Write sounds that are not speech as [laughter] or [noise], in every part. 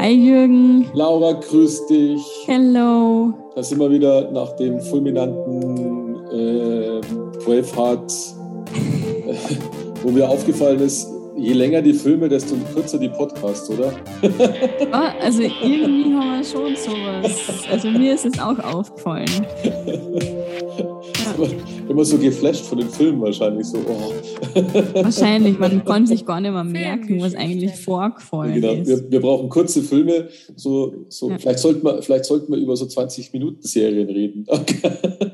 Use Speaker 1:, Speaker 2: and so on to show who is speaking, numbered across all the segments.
Speaker 1: Hi Jürgen.
Speaker 2: Laura, grüß dich.
Speaker 1: Hello.
Speaker 2: Da sind wir wieder nach dem fulminanten äh, Braveheart, [laughs] wo mir aufgefallen ist, je länger die Filme, desto kürzer die Podcasts, oder? [laughs]
Speaker 1: Ah, also irgendwie haben wir schon sowas. Also mir ist es auch aufgefallen. [laughs]
Speaker 2: Ja. Immer so geflasht von den Filmen wahrscheinlich so. Oh.
Speaker 1: Wahrscheinlich, man [laughs] kann sich gar nicht mehr merken, was eigentlich vorgefallen genau. ist.
Speaker 2: Wir, wir, brauchen kurze Filme. So, so ja. vielleicht, sollten wir, vielleicht sollten wir über so 20 Minuten Serien reden. [laughs]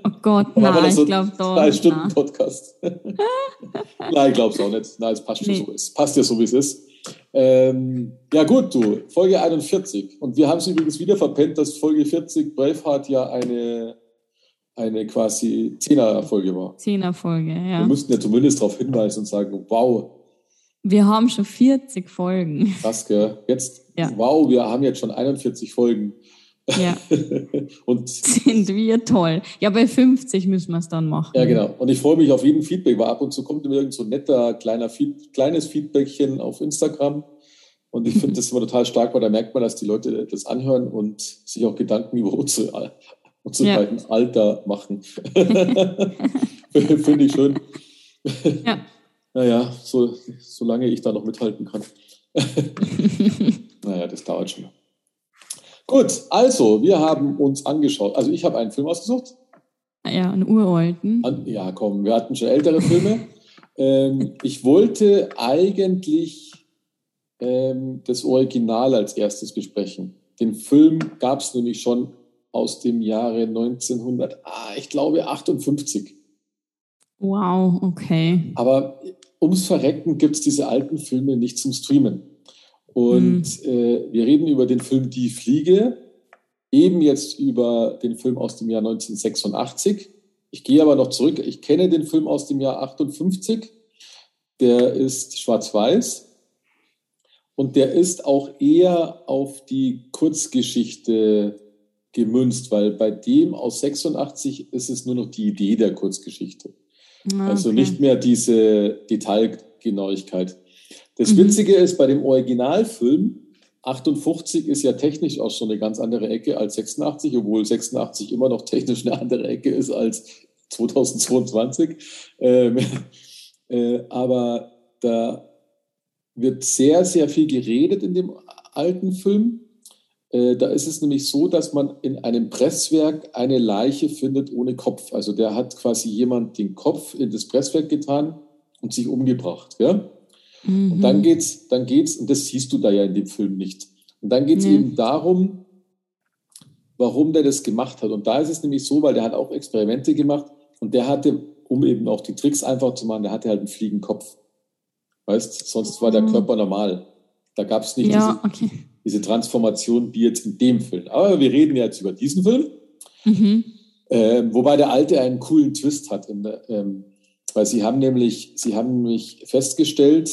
Speaker 1: Oh Gott, nein, so ich glaube doch.
Speaker 2: Drei Stunden Podcast. [laughs] nein, ich glaube es auch nicht. Nein, es passt, nee. so, es passt ja so, wie es ist. Ähm, ja gut, du, Folge 41. Und wir haben es übrigens wieder verpennt, dass Folge 40 Braveheart ja eine eine quasi Zehner-Folge war.
Speaker 1: Zehner-Folge, ja.
Speaker 2: Wir müssten ja zumindest darauf hinweisen und sagen, wow.
Speaker 1: Wir haben schon 40 Folgen.
Speaker 2: Krass, gell? Jetzt, ja. wow, wir haben jetzt schon 41 Folgen.
Speaker 1: Ja. [laughs] und sind wir toll. Ja, bei 50 müssen wir es dann machen.
Speaker 2: Ja, genau. Und ich freue mich auf jeden Feedback, weil ab und zu kommt immer irgend so ein netter, kleiner Feed, kleines Feedbackchen auf Instagram. Und ich finde das immer total stark, weil da merkt man, dass die Leute das anhören und sich auch Gedanken über unsere und zu ja. gleichen Alter machen. [laughs] [laughs] Finde ich schön. Ja. Naja, so, solange ich da noch mithalten kann. [laughs] naja, das dauert schon. Gut, also, wir haben uns angeschaut. Also, ich habe einen Film ausgesucht.
Speaker 1: Ja, einen uralten.
Speaker 2: ja, komm, wir hatten schon ältere Filme. ähm, ich wollte eigentlich ähm, das Original als erstes besprechen. Den Film gab es nämlich schon aus dem Jahre 1900, ah, ich glaube 58.
Speaker 1: Wow, okay.
Speaker 2: Aber ums Verrecken gibt es diese alten Filme nicht zum Streamen. Und hm. äh, wir reden über den Film Die Fliege, eben jetzt über den Film aus dem Jahr 1986. Ich gehe aber noch zurück. Ich kenne den Film aus dem Jahr 58. Der ist schwarz-weiß. Und der ist auch eher auf die Kurzgeschichte gemünzt, weil bei dem aus 86 ist es nur noch die Idee der Kurzgeschichte. Ah, also okay. Also nicht mehr diese Detailgenauigkeit. Das mhm. Witzige ist, bei dem Originalfilm, 58 ist ja technisch auch schon eine ganz andere Ecke als 86, obwohl 86 immer noch technisch eine andere Ecke ist als 2022. Ähm, [laughs] äh, aber da wird sehr, sehr viel geredet in dem alten Film. Äh, da ist es nämlich so, dass man in einem Presswerk eine Leiche findet ohne Kopf. Also der hat quasi jemand den Kopf in das Presswerk getan und sich umgebracht. Ja? Mhm. Und dann geht's, dann geht's, und das siehst du da ja in dem Film nicht. Und dann geht es mhm. eben darum, warum der das gemacht hat. Und da ist es nämlich so, weil der hat auch Experimente gemacht und der hatte, um eben auch die Tricks einfach zu machen, der hatte halt einen Fliegenkopf. Weißt, sonst war der mhm. Körper normal. Da gab es nicht
Speaker 1: ja, diese, okay
Speaker 2: diese Transformation wie jetzt in dem Film. Aber wir reden jetzt über diesen Film. Mhm. Ähm, wobei der alte einen coolen Twist hat. Der, ähm, weil sie haben nämlich, sie haben nämlich festgestellt,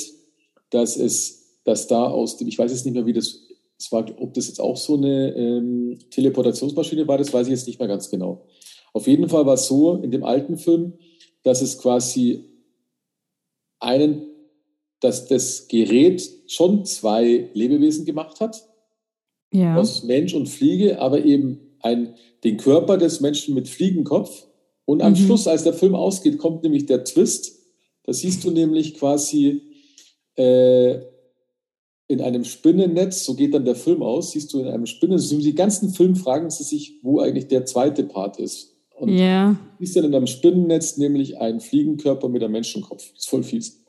Speaker 2: dass es, dass da aus dem, ich weiß jetzt nicht mehr, wie das, das war, ob das jetzt auch so eine ähm, Teleportationsmaschine war, das weiß ich jetzt nicht mehr ganz genau. Auf jeden Fall war es so in dem alten Film, dass es quasi einen dass das Gerät schon zwei Lebewesen gemacht hat, ja. aus Mensch und Fliege, aber eben ein, den Körper des Menschen mit Fliegenkopf. Und am mhm. Schluss, als der Film ausgeht, kommt nämlich der Twist. Da siehst du nämlich quasi äh, in einem Spinnennetz, so geht dann der Film aus, siehst du in einem Spinnennetz, die ganzen Film fragen sie sich, wo eigentlich der zweite Part ist. Und
Speaker 1: ja.
Speaker 2: siehst dann in einem Spinnennetz nämlich einen Fliegenkörper mit einem Menschenkopf. Das ist voll fies.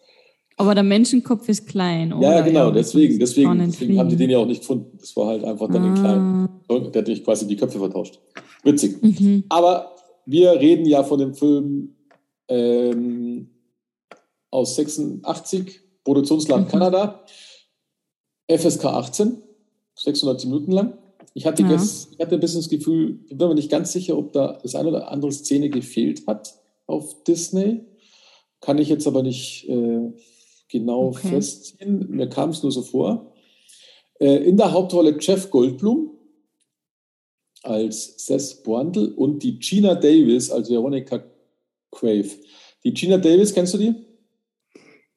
Speaker 1: Aber der Menschenkopf ist klein, oder?
Speaker 2: Ja, genau, deswegen, deswegen, deswegen haben die den ja auch nicht gefunden. Das war halt einfach dann ah. in klein. Der hat sich quasi die Köpfe vertauscht. Witzig. Mhm. Aber wir reden ja von dem Film ähm, aus 86, Produktionsland mhm. Kanada, FSK 18, 600 Minuten lang. Ich hatte, ja. Gest, ich hatte ein bisschen das Gefühl, ich bin mir nicht ganz sicher, ob da das eine oder andere Szene gefehlt hat auf Disney. Kann ich jetzt aber nicht äh, genau okay. festziehen. Mir kam es nur so vor. Äh, in der Hauptrolle Jeff Goldblum als Seth Brundle und die Gina Davis als Veronica Crave. Die Gina Davis, kennst du die?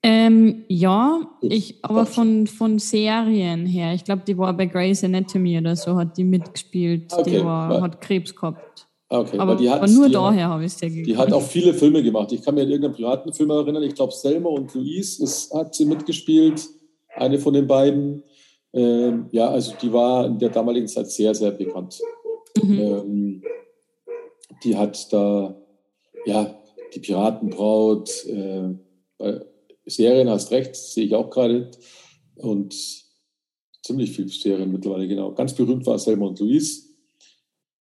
Speaker 1: Ähm, ja, ich, aber von, von Serien her. Ich glaube, die war bei Grey's Anatomy oder so, hat die mitgespielt.
Speaker 2: Okay,
Speaker 1: die war,
Speaker 2: ja.
Speaker 1: hat Krebs gehabt.
Speaker 2: Okay,
Speaker 1: Aber,
Speaker 2: die hat,
Speaker 1: aber nur
Speaker 2: die,
Speaker 1: daher habe ich es sehr geguckt.
Speaker 2: Die hat auch viele Filme gemacht. Ich kann mir an irgendeinen privaten Film erinnern. Ich glaube, Selma und Louise ist, hat sie mitgespielt. Eine von den beiden. Ähm, ja, also die war in der damaligen Zeit sehr, sehr bekannt.
Speaker 1: Mhm.
Speaker 2: Ähm, die hat da, ja, die Piratenbraut, äh, Serien hast recht, sehe ich auch gerade. Und ziemlich viele Serien mittlerweile, genau. Ganz berühmt war Selma und Louise,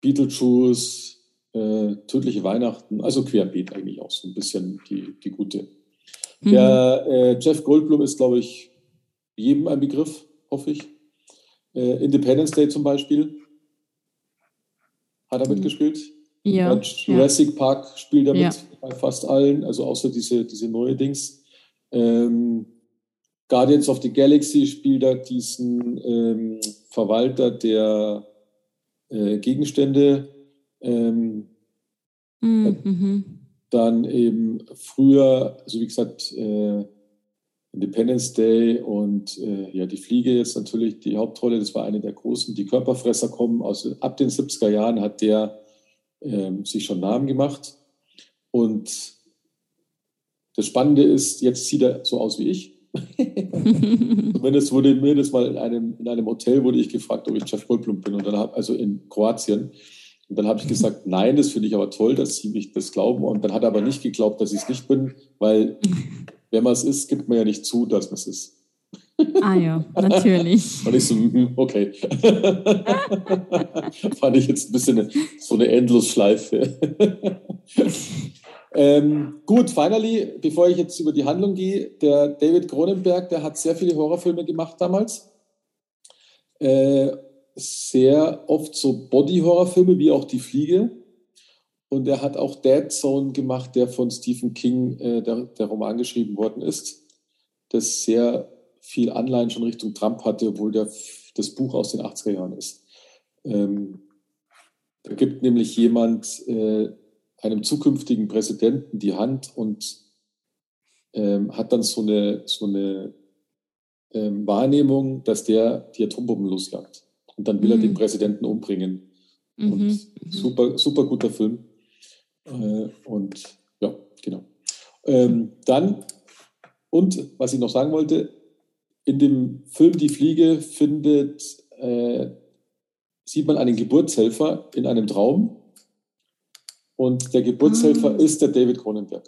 Speaker 2: Beetlejuice, äh, Tödliche Weihnachten, also querbeet eigentlich auch so ein bisschen die, die gute.
Speaker 1: Mhm.
Speaker 2: Der äh, Jeff Goldblum ist, glaube ich, jedem ein Begriff, hoffe ich. Äh, Independence Day zum Beispiel hat er
Speaker 1: Mhm.
Speaker 2: mitgespielt.
Speaker 1: ja,
Speaker 2: Jurassic Park spielt er
Speaker 1: Ja.
Speaker 2: mit bei fast allen, also außer diese, diese neue Dings. Ähm, Guardians of the Galaxy spielt er diesen ähm, Verwalter der äh, Gegenstände. Ähm,
Speaker 1: ja. Mhm.
Speaker 2: Dann eben früher, also wie gesagt, äh, Independence Day und äh, ja, die Fliege ist natürlich die Hauptrolle. Das war eine der großen. Die Körperfresser kommen aus ab den 70er Jahren, hat der ähm, sich schon Namen gemacht. Und das Spannende ist, jetzt sieht er so aus wie ich. [laughs] Zumindest wurde mir das mal in einem, in einem Hotel wurde ich gefragt, ob ich Jeff Goldblum bin. Und dann hab, also in Kroatien. Und dann habe ich gesagt, nein, das finde ich aber toll, dass Sie mich das glauben. Und dann hat er aber nicht geglaubt, dass ich es nicht bin, weil wenn man es ist, gibt man ja nicht zu, dass man es ist.
Speaker 1: ah ja, natürlich. [laughs]
Speaker 2: Und ich so, mhm, okay. [laughs] Fand ich jetzt ein bisschen eine, so eine Endlosschleife. [laughs] ähm, gut, finally, bevor ich jetzt über die Handlung gehe, der David Cronenberg, der hat sehr viele Horrorfilme gemacht damals. Äh, sehr oft so Body-Horrorfilme, wie auch Die Fliege. Und er hat auch Dead Zone gemacht, der von Stephen King, äh, der, der Roman geschrieben worden ist, das sehr viel Anleihen schon Richtung Trump hatte, obwohl der, das Buch aus den 80er Jahren ist. Ähm, da gibt nämlich jemand äh, einem zukünftigen Präsidenten die Hand und ähm, hat dann so eine, so eine ähm, Wahrnehmung, dass der die Atombomben losjagt. Und dann will er
Speaker 1: Mhm.
Speaker 2: den Präsidenten umbringen.
Speaker 1: Mhm.
Speaker 2: Und super, super guter Film. Äh, und ja, genau. Ähm, dann, und was ich noch sagen wollte, in dem Film Die Fliege findet, äh, sieht man einen Geburtshelfer in einem Traum. Und der Geburtshelfer
Speaker 1: Ah.
Speaker 2: ist der David Cronenberg.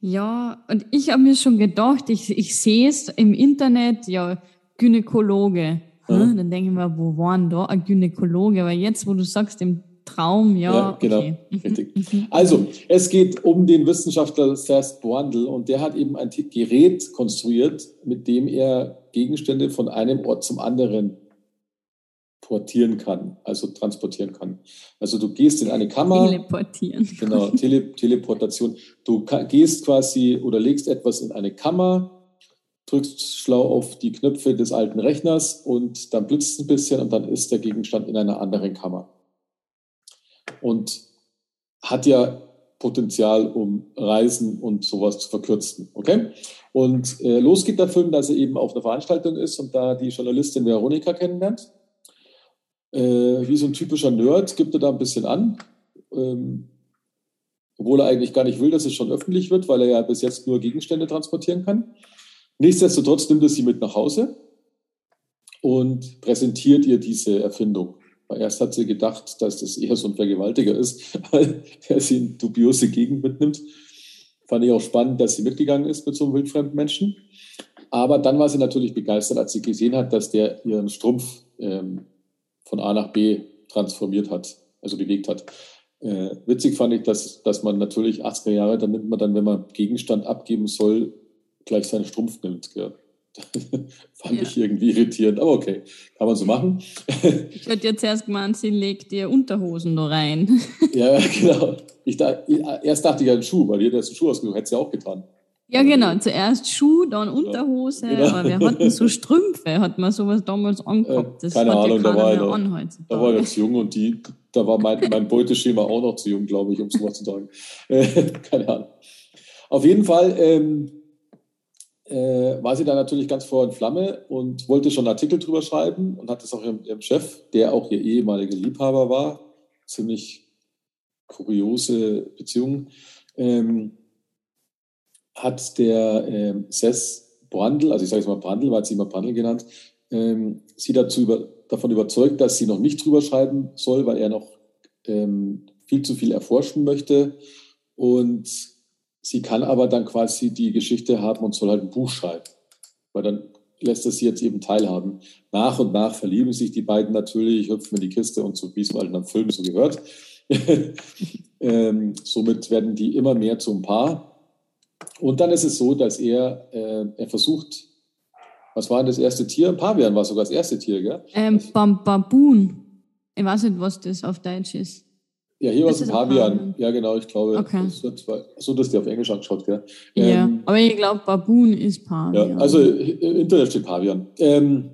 Speaker 1: Ja, und ich habe mir schon gedacht, ich, ich sehe es im Internet, ja, Gynäkologe.
Speaker 2: Ja.
Speaker 1: Dann denke ich mir, wo war denn da ein Gynäkologe? Aber jetzt, wo du sagst, im Traum, ja,
Speaker 2: Ja, genau,
Speaker 1: okay. Mhm,
Speaker 2: richtig.
Speaker 1: mhm.
Speaker 2: Also, es geht um den Wissenschaftler Serst Boandel und der hat eben ein Gerät konstruiert, mit dem er Gegenstände von einem Ort zum anderen portieren kann, also transportieren kann. Also du gehst in eine Kammer,
Speaker 1: Teleportieren.
Speaker 2: genau, Tele Teleportation. Du gehst quasi oder legst etwas in eine Kammer, drückst schlau auf die Knöpfe des alten Rechners und dann blitzt es ein bisschen und dann ist der Gegenstand in einer anderen Kammer. Und hat ja Potenzial, um Reisen und sowas zu verkürzen. Okay? Und äh, los geht der Film, dass er eben auf einer Veranstaltung ist und da die Journalistin Veronika kennenlernt. Äh, wie so ein typischer Nerd gibt er da ein bisschen an. Ähm, obwohl er eigentlich gar nicht will, dass es schon öffentlich wird, weil er ja bis jetzt nur Gegenstände transportieren kann. Nichtsdestotrotz nimmt er sie mit nach Hause und präsentiert ihr diese Erfindung. Erst hat sie gedacht, dass das eher so ein Vergewaltiger ist, [laughs] weil er sie in dubiose Gegend mitnimmt. Fand ich auch spannend, dass sie mitgegangen ist mit so einem wildfremden Menschen. Aber dann war sie natürlich begeistert, als sie gesehen hat, dass der ihren Strumpf ähm, von A nach B transformiert hat, also bewegt hat. Äh, witzig fand ich, dass, dass man natürlich 80er Jahre, dann nimmt man dann, wenn man Gegenstand abgeben soll, gleich seinen Strumpf nimmt. Gell? [laughs] fand
Speaker 1: Ja.
Speaker 2: ich irgendwie irritierend, aber okay, kann man so machen.
Speaker 1: Ich hätte jetzt erst gemeint, sie legt ihr Unterhosen da rein. [laughs]
Speaker 2: ja, genau. Ich da, erst dachte ich an Schuh, weil jeder ist einen Schuh ausgesucht, hätte sie auch getan.
Speaker 1: Ja, genau. Zuerst Schuh, dann Unterhose.
Speaker 2: Genau.
Speaker 1: Aber wir hatten so Strümpfe, hat man sowas damals angehabt. Das
Speaker 2: Äh, keine
Speaker 1: hat
Speaker 2: Ahnung,
Speaker 1: ja
Speaker 2: da war ich noch-
Speaker 1: an
Speaker 2: Da war ich zu jung und die, da war mein, mein Beuteschema auch noch zu jung, glaube ich, um sowas zu sagen. [laughs] Keine Ahnung. Auf jeden Fall ähm, äh, war sie dann natürlich ganz vor in Flamme und wollte schon einen Artikel drüber schreiben und hat es auch ihrem, ihrem, Chef, der auch ihr ehemaliger Liebhaber war, ziemlich kuriose Beziehung, ähm, hat der ähm, Sess Brandl, also ich sage jetzt mal Brandl, weil sie immer Brandl genannt, ähm, sie dazu über, davon überzeugt, dass sie noch nicht drüber schreiben soll, weil er noch ähm, viel zu viel erforschen möchte. Und sie kann aber dann quasi die Geschichte haben und soll halt ein Buch schreiben. Weil dann lässt er sie jetzt eben teilhaben. Nach und nach verlieben sich die beiden natürlich, hüpfen in die Kiste und so, wie es halt in einem Film so gehört. [laughs] ähm, somit werden die immer mehr zum Paar. Und dann ist es so, dass er, äh, er versucht, was war denn das erste Tier? Pavian war sogar das erste Tier, gell?
Speaker 1: Ähm, Baboon. Ich weiß nicht, was das auf Deutsch ist.
Speaker 2: Ja, hier war es ein Pavian. Ja, genau, ich glaube. Okay. Das wird so, dass der auf Englisch angeschaut, gell?
Speaker 1: Ja, ähm, aber ich glaube, Baboon ist Pavian.
Speaker 2: Ja, also im Internet steht Pavian. Ähm,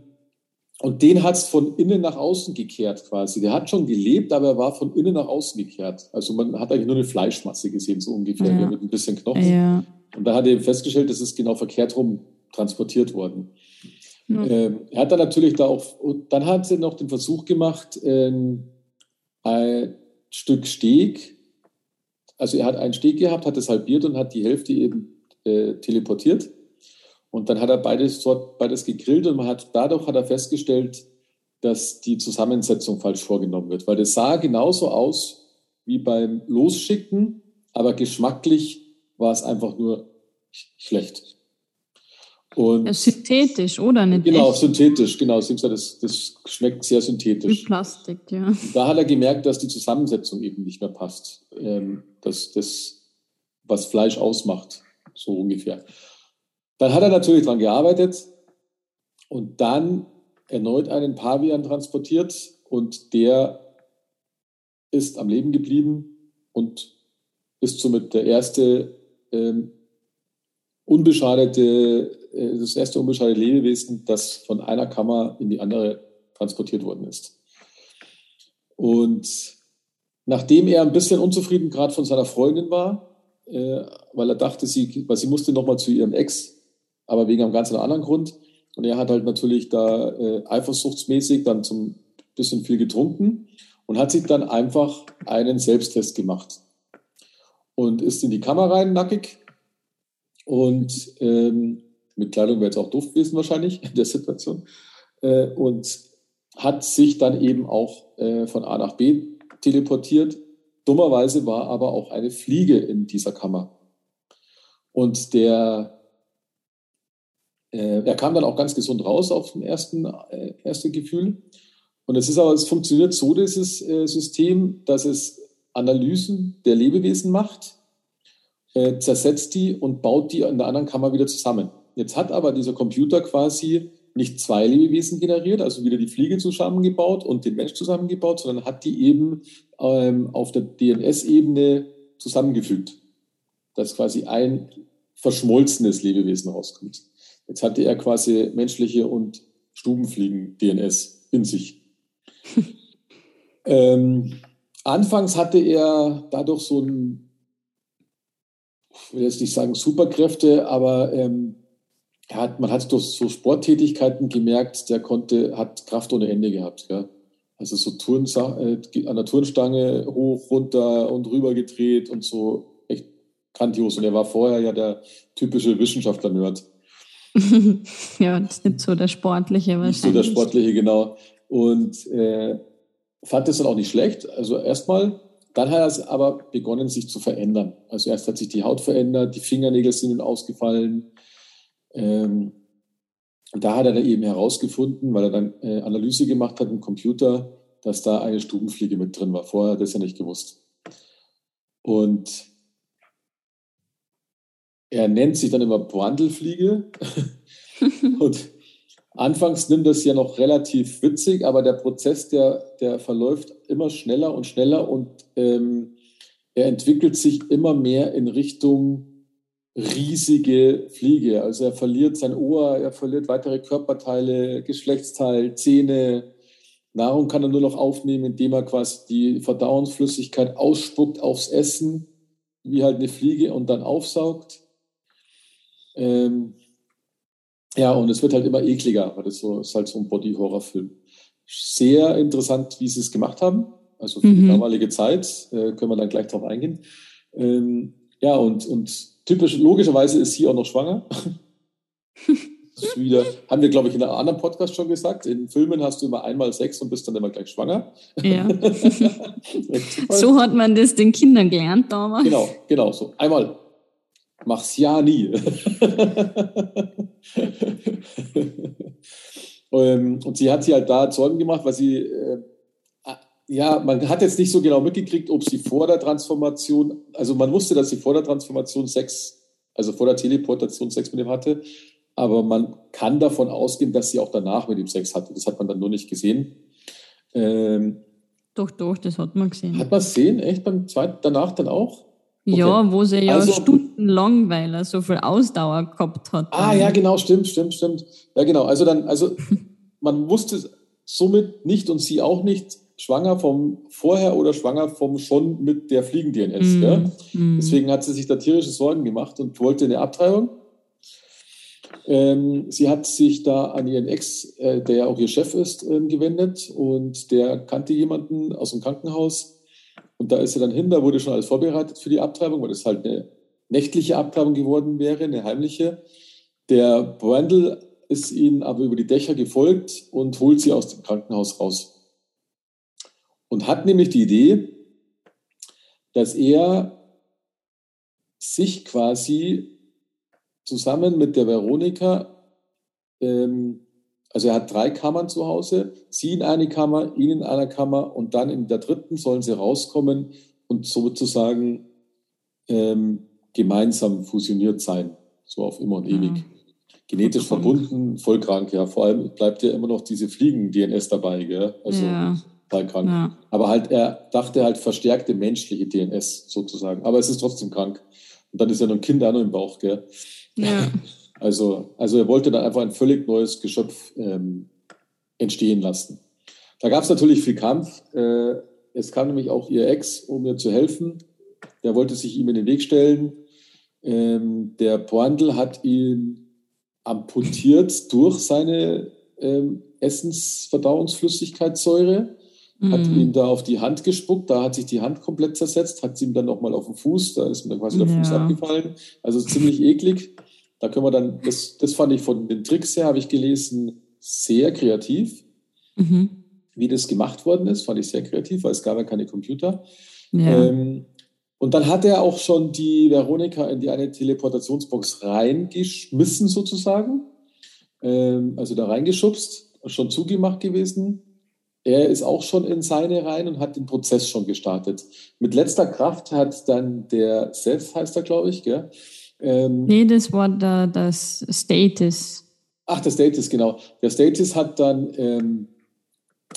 Speaker 2: und den hat es von innen nach außen gekehrt quasi. Der hat schon gelebt, aber er war von innen nach außen gekehrt. Also man hat eigentlich nur eine Fleischmasse gesehen, so ungefähr, ja. mit ein bisschen Knochen. Ja. Und da hat er festgestellt, das ist genau verkehrt rum transportiert worden. Ja. Ähm, er hat dann natürlich da auch, dann hat sie noch den Versuch gemacht, ähm, ein Stück Steg, also er hat einen Steg gehabt, hat es halbiert und hat die Hälfte eben äh, teleportiert. Und dann hat er beides dort beides gegrillt und man hat, dadurch hat er festgestellt, dass die Zusammensetzung falsch vorgenommen wird. Weil das sah genauso aus wie beim Losschicken, aber geschmacklich war es einfach nur schlecht.
Speaker 1: Und ja, synthetisch, oder?
Speaker 2: Nicht genau, echt? synthetisch, genau. Das, das schmeckt sehr synthetisch.
Speaker 1: Wie Plastik, ja.
Speaker 2: Da hat er gemerkt, dass die Zusammensetzung eben nicht mehr passt. Ähm, das, das, was Fleisch ausmacht, so ungefähr. Dann hat er natürlich daran gearbeitet und dann erneut einen Pavian transportiert und der ist am Leben geblieben und ist somit der erste ähm, unbeschadete das erste unbeschadete Lebewesen, das von einer Kammer in die andere transportiert worden ist. Und nachdem er ein bisschen unzufrieden gerade von seiner Freundin war, äh, weil er dachte, sie, weil sie musste nochmal zu ihrem Ex, aber wegen einem ganz anderen Grund. Und er hat halt natürlich da äh, eifersuchtsmäßig dann zum bisschen viel getrunken und hat sich dann einfach einen Selbsttest gemacht und ist in die Kammer rein, nackig, und ähm, mit Kleidung wäre jetzt auch doof gewesen wahrscheinlich in der Situation. Äh, und hat sich dann eben auch äh, von A nach B teleportiert. Dummerweise war aber auch eine Fliege in dieser Kammer. Und der, äh, er kam dann auch ganz gesund raus auf dem ersten, äh, erste Gefühl. Und es ist aber, es funktioniert so, dieses äh, System, dass es Analysen der Lebewesen macht, äh, zersetzt die und baut die in der anderen Kammer wieder zusammen. Jetzt hat aber dieser Computer quasi nicht zwei Lebewesen generiert, also wieder die Fliege zusammengebaut und den Mensch zusammengebaut, sondern hat die eben ähm, auf der DNS-Ebene zusammengefügt, dass quasi ein verschmolzenes Lebewesen rauskommt. Jetzt hatte er quasi menschliche und Stubenfliegen-DNS in sich. [laughs] ähm, anfangs hatte er dadurch so ein, ich will jetzt nicht sagen Superkräfte, aber ähm, hat, man hat durch so Sporttätigkeiten gemerkt, der konnte, hat Kraft ohne Ende gehabt. Gell? Also so Turn, äh, an der Turnstange hoch, runter und rüber gedreht und so echt grandios. Und er war vorher ja der typische Wissenschaftler-Nerd. [laughs]
Speaker 1: ja, das ist nicht so der Sportliche
Speaker 2: wahrscheinlich. Nicht so der Sportliche, genau. Und äh, fand das dann auch nicht schlecht. Also erstmal, dann hat er aber begonnen, sich zu verändern. Also erst hat sich die Haut verändert, die Fingernägel sind ihm ausgefallen, ähm, da hat er dann eben herausgefunden, weil er dann äh, Analyse gemacht hat im Computer, dass da eine Stubenfliege mit drin war. Vorher hat er das ja nicht gewusst. Und er nennt sich dann immer Brandelfliege. [laughs] und anfangs nimmt das ja noch relativ witzig, aber der Prozess, der, der verläuft immer schneller und schneller und ähm, er entwickelt sich immer mehr in Richtung riesige Fliege. Also er verliert sein Ohr, er verliert weitere Körperteile, Geschlechtsteil, Zähne. Nahrung kann er nur noch aufnehmen, indem er quasi die Verdauungsflüssigkeit ausspuckt aufs Essen, wie halt eine Fliege und dann aufsaugt. Ähm, Ja, und es wird halt immer ekliger, weil das so ist halt so ein Body-Horror-Film. Sehr interessant, wie sie es gemacht haben. Also für mhm. die damalige Zeit äh, können wir dann gleich drauf eingehen. Ähm, ja, und, und typisch, logischerweise ist sie auch noch schwanger. [laughs] Wieder, haben wir, glaube ich, in einem anderen Podcast schon gesagt. In Filmen hast du immer einmal Sex und bist dann immer gleich schwanger. Ja. [laughs]
Speaker 1: so hat man das den Kindern gelernt damals.
Speaker 2: Genau, genau so. Einmal. Mach's ja nie. [laughs] Ähm, und sie hat sie halt da Zeugen gemacht, weil sie, äh, ja, man hat jetzt nicht so genau mitgekriegt, ob sie vor der Transformation, also man wusste, dass sie vor der Transformation Sex, also vor der Teleportation Sex mit ihm hatte, aber man kann davon ausgehen, dass sie auch danach mit ihm Sex hatte. Das hat man dann nur nicht gesehen.
Speaker 1: Ähm, doch, doch, das hat man gesehen.
Speaker 2: Hat man es gesehen? Echt beim zweiten, danach dann auch?
Speaker 1: Okay. Ja, wo sie ja also, stundenlang, weil er so viel Ausdauer gehabt hat.
Speaker 2: Ah, ja, genau, stimmt, stimmt, stimmt. Ja, genau. Also dann, also [laughs] man wusste somit nicht und sie auch nicht, schwanger vom vorher oder schwanger vom schon mit der Fliegen-DNS. Mm, mm. Deswegen hat sie sich da tierische Sorgen gemacht und wollte eine Abtreibung. Ähm, sie hat sich da an ihren Ex, äh, der ja auch ihr Chef ist, ähm, gewendet und der kannte jemanden aus dem Krankenhaus. Und da ist sie dann hin, da wurde schon alles vorbereitet für die Abtreibung, weil das halt eine nächtliche Abtreibung geworden wäre, eine heimliche. Der Brandl ist ihnen aber über die Dächer gefolgt und holt sie aus dem Krankenhaus raus. Und hat nämlich die Idee, dass er sich quasi zusammen mit der Veronika, ähm, also er hat drei Kammern zu Hause, sie in eine Kammer, ihn in einer Kammer und dann in der dritten sollen sie rauskommen und sozusagen ähm, gemeinsam fusioniert sein, so auf immer und ewig. Mhm. Genetisch verbunden, voll krank, ja. Vor allem bleibt ja immer noch diese Fliegen-DNS dabei, gell? Also ja. Total krank. Ja. Aber halt, er dachte halt verstärkte menschliche DNS sozusagen. Aber es ist trotzdem krank. Und dann ist ja noch ein Kind auch noch im Bauch, gell? Ja. [laughs] Also, also er wollte dann einfach ein völlig neues Geschöpf ähm, entstehen lassen. Da gab es natürlich viel Kampf. Äh, es kam nämlich auch ihr Ex, um ihr zu helfen. Der wollte sich ihm in den Weg stellen. Ähm, der Poandl hat ihn amputiert durch seine ähm, Essensverdauungsflüssigkeitssäure, mhm. hat ihn da auf die Hand gespuckt, da hat sich die Hand komplett zersetzt, hat sie ihm dann nochmal auf den Fuß, da ist mir dann quasi ja. der Fuß abgefallen. Also ziemlich eklig. Da können wir dann, das, das fand ich von den Tricks her, habe ich gelesen, sehr kreativ. Mhm. Wie das gemacht worden ist, fand ich sehr kreativ, weil es gab ja keine Computer. Ja. Ähm, und dann hat er auch schon die Veronika in die eine Teleportationsbox reingeschmissen, sozusagen. Ähm, also da reingeschubst, schon zugemacht gewesen. Er ist auch schon in seine rein und hat den Prozess schon gestartet. Mit letzter Kraft hat dann der Seth, heißt er, glaube ich, gell?
Speaker 1: Ähm, nee, das war der, das Status.
Speaker 2: Ach, der Status, genau. Der Status hat dann, ähm,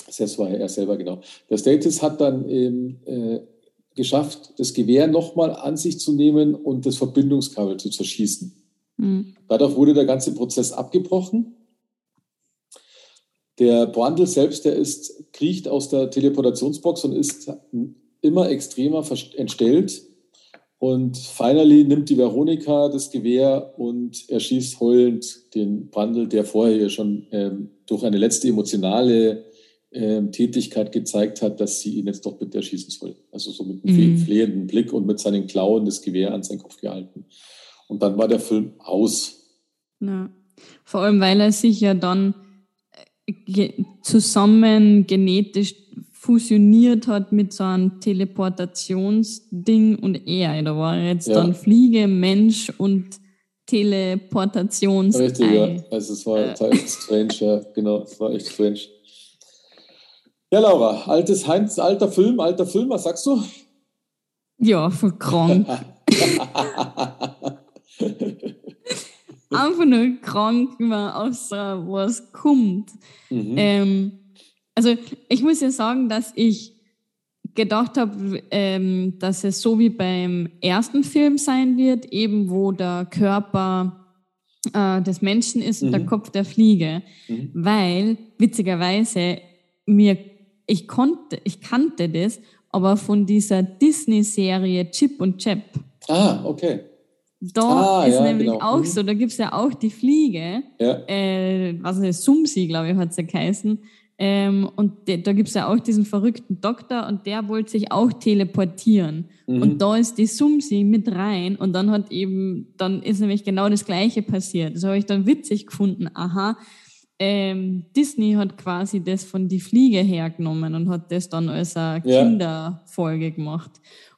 Speaker 2: das war er selber, genau. Der Status hat dann ähm, äh, geschafft, das Gewehr nochmal an sich zu nehmen und das Verbindungskabel zu zerschießen. Mhm. Dadurch wurde der ganze Prozess abgebrochen. Der Brandl selbst, der ist, kriecht aus der Teleportationsbox und ist immer extremer entstellt und finally nimmt die Veronika das Gewehr und erschießt heulend den Brandl, der vorher schon ähm, durch eine letzte emotionale ähm, Tätigkeit gezeigt hat, dass sie ihn jetzt doch bitte erschießen soll. Also so mit einem mhm. flehenden Blick und mit seinen Klauen das Gewehr an seinen Kopf gehalten. Und dann war der Film aus.
Speaker 1: Ja. Vor allem, weil er sich ja dann zusammen genetisch fusioniert hat mit so einem Teleportationsding und er. Da war jetzt ja. dann Fliege, Mensch und Teleportations.
Speaker 2: Richtig, ja. Also es war äh. [laughs] echt strange, ja, genau. Es war echt strange. Ja, Laura, altes Heinz, alter Film, alter Film, was sagst du?
Speaker 1: Ja, voll krank. [laughs] Einfach nur krank, außer was kommt. Mhm. Ähm, also ich muss ja sagen, dass ich gedacht habe, ähm, dass es so wie beim ersten Film sein wird, eben wo der Körper äh, des Menschen ist und der mhm. Kopf der Fliege, mhm. weil witzigerweise mir ich konnte, ich kannte das, aber von dieser Disney-Serie Chip und Chap.
Speaker 2: Ah, okay.
Speaker 1: Da ah, ist ja, nämlich genau. auch mhm. so, da gibt es ja auch die Fliege, ja. äh, was ist Sumsi, glaube ich, hat sie geheißen. Ähm, und de, da gibt es ja auch diesen verrückten Doktor und der wollte sich auch teleportieren. Mhm. Und da ist die Sumsi mit rein und dann hat eben, dann ist nämlich genau das Gleiche passiert. Das habe ich dann witzig gefunden. Aha, ähm, Disney hat quasi das von die Fliege hergenommen und hat das dann als eine ja. Kinderfolge gemacht.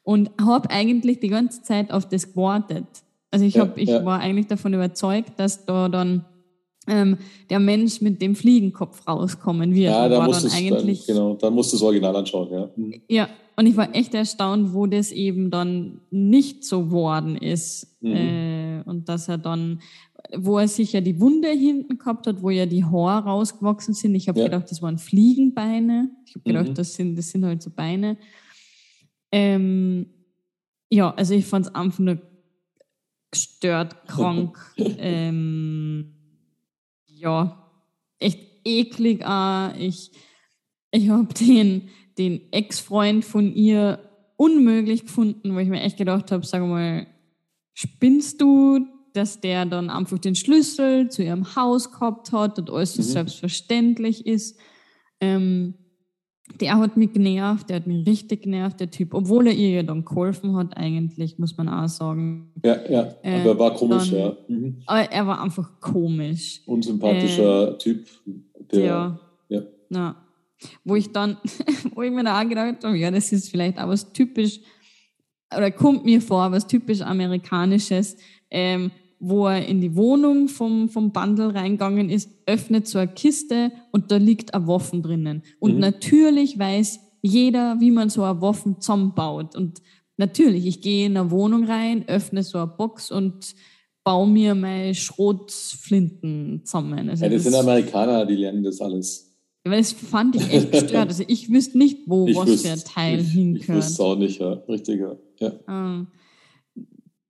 Speaker 1: Und habe eigentlich die ganze Zeit auf das gewartet. Also ich, hab, ich war eigentlich davon überzeugt, dass da dann ähm, der Mensch mit dem Fliegenkopf rauskommen wird.
Speaker 2: Ja, da musst, dann eigentlich, dann, genau, dann musst du das Original anschauen, ja.
Speaker 1: Mhm. Ja, und ich war echt erstaunt, wo das eben dann nicht so worden ist. Mhm. Äh, und dass er dann, wo er sich ja die Wunde hinten gehabt hat, wo ja die Haare rausgewachsen sind. Ich habe ja. gedacht, das waren Fliegenbeine. Ich habe gedacht, mhm. das, sind, das sind halt so Beine. Ähm, ja, also ich fand es einfach nur gestört, [laughs] krank. ähm, ja, echt eklig. Auch. Ich, ich habe den, den Ex-Freund von ihr unmöglich gefunden, wo ich mir echt gedacht habe, sag mal, spinnst du, dass der dann einfach den Schlüssel zu ihrem Haus gehabt hat und alles so mhm. selbstverständlich ist. Ähm, der hat mich genervt, der hat mich richtig genervt, der Typ, obwohl er ihr ja dann geholfen hat, eigentlich, muss man auch sagen.
Speaker 2: Ja, ja, aber äh, er war komisch, dann, ja.
Speaker 1: Mhm. Aber er war einfach komisch.
Speaker 2: Unsympathischer äh, Typ. Der, ja.
Speaker 1: ja. Na, wo ich dann, [laughs] wo ich mir da auch gedacht habe, ja, das ist vielleicht auch was typisch, oder kommt mir vor, was typisch Amerikanisches, ähm, wo er in die Wohnung vom, vom Bundle reingegangen ist, öffnet so eine Kiste und da liegt ein Waffen drinnen. Und mhm. natürlich weiß jeder, wie man so eine Waffen zusammenbaut. Und natürlich, ich gehe in eine Wohnung rein, öffne so eine Box und baue mir meine Schrotflinten zusammen.
Speaker 2: Also ja, das, das sind Amerikaner, die lernen das alles.
Speaker 1: Weil das fand ich echt gestört. Also ich wüsste nicht, wo ich was für ein Teil ich, hingehört. Ich
Speaker 2: wüsste auch nicht, ja. Richtiger. Ja.
Speaker 1: Ah.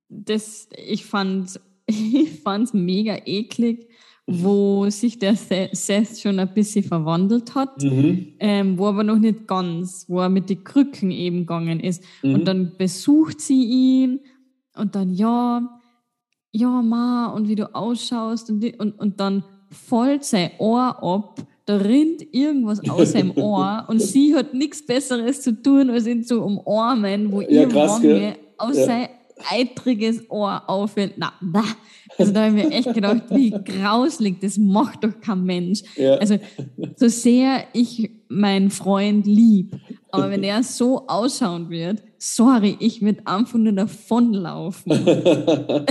Speaker 1: Das, ich fand [laughs] ich fand es mega eklig, wo sich der Seth schon ein bisschen verwandelt hat, mhm. ähm, wo aber noch nicht ganz, wo er mit den Krücken eben gegangen ist. Mhm. Und dann besucht sie ihn und dann, ja, ja, Ma, und wie du ausschaust und, und, und dann folgt sein Ohr ab, da rinnt irgendwas aus seinem [laughs] Ohr und sie hat nichts Besseres zu tun, als ihn zu umarmen, wo ja, ihr krass, Wange aus ja. sein eitriges Ohr auffällt. Na, na. Also da habe ich mir echt gedacht, wie grauslig, das macht doch kein Mensch. Ja. Also so sehr ich meinen Freund lieb, aber wenn [laughs] er so ausschauen wird, sorry, ich würde einfach nur davonlaufen. [laughs]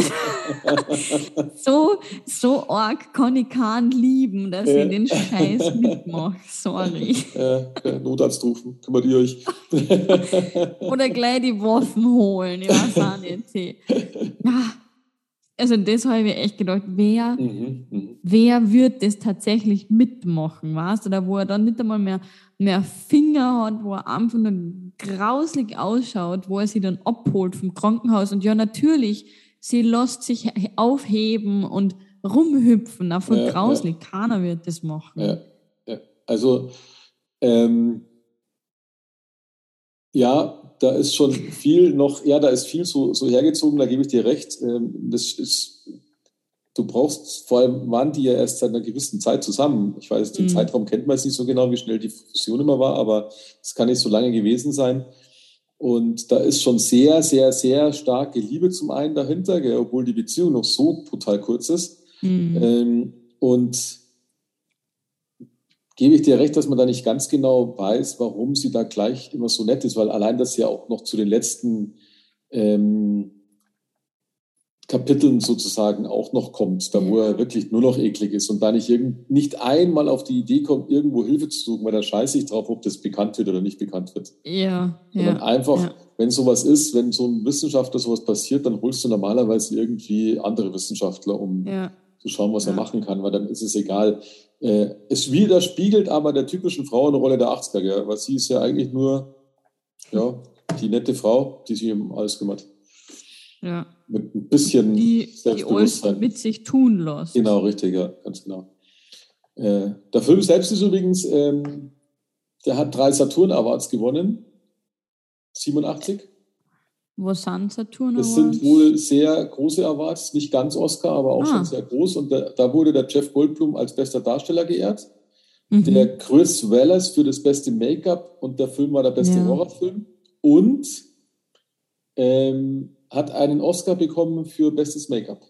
Speaker 1: so, so arg kann ich keinen lieben, dass ja. ich den Scheiß mitmache. Sorry.
Speaker 2: Ja, Notarzt rufen, kümmert ihr euch. [laughs]
Speaker 1: Oder gleich die Waffen holen, ich weiß auch nicht. Ja also das habe ich mir echt gedacht, wer, mhm, mhm, wer wird das tatsächlich mitmachen, weißt du, da wo er dann nicht einmal mehr, mehr Finger hat, wo er einfach nur grauslig ausschaut, wo er sie dann abholt vom Krankenhaus und ja natürlich, sie lässt sich aufheben und rumhüpfen, einfach ja, grauslig, ja. keiner wird das machen.
Speaker 2: Ja, ja. also ähm, ja, da ist schon viel noch, ja, da ist viel so, so hergezogen, da gebe ich dir recht. Ähm, das ist, du brauchst, vor allem waren die ja erst seit einer gewissen Zeit zusammen. Ich weiß, den mhm. Zeitraum kennt man jetzt nicht so genau, wie schnell die Fusion immer war, aber es kann nicht so lange gewesen sein. Und da ist schon sehr, sehr, sehr starke Liebe zum einen dahinter, gell, obwohl die Beziehung noch so brutal kurz ist. Mhm. Ähm, und gebe ich dir recht, dass man da nicht ganz genau weiß, warum sie da gleich immer so nett ist, weil allein das ja auch noch zu den letzten ähm, Kapiteln sozusagen auch noch kommt, da wo er wirklich nur noch eklig ist und da nicht, irgend, nicht einmal auf die Idee kommt, irgendwo Hilfe zu suchen, weil da scheiße ich drauf, ob das bekannt wird oder nicht bekannt wird.
Speaker 1: Ja.
Speaker 2: Sondern ja, einfach, ja. wenn sowas ist, wenn so ein Wissenschaftler sowas passiert, dann holst du normalerweise irgendwie andere Wissenschaftler, um ja. zu schauen, was er machen kann, weil dann ist es egal, äh, es widerspiegelt aber der typischen Frauenrolle der 80er, ja, weil sie ist ja eigentlich nur ja, die nette Frau, die sich um alles kümmert.
Speaker 1: Ja.
Speaker 2: Mit ein bisschen
Speaker 1: die, Selbstbewusstsein. Die mit sich tun lässt.
Speaker 2: Genau, richtig, ja, ganz genau. Äh, der Film selbst ist übrigens, ähm, der hat drei Saturn Awards gewonnen. 87.
Speaker 1: Wo sind Saturn
Speaker 2: Awards? Das sind wohl sehr große Awards, nicht ganz Oscar, aber auch ah. schon sehr groß. Und da, da, wurde der Jeff Goldblum als bester Darsteller geehrt. Mhm. Der Chris Wallace für das beste Make-up und der Film war der beste ja. Horrorfilm. Und ähm, hat einen Oscar bekommen für bestes Make-up.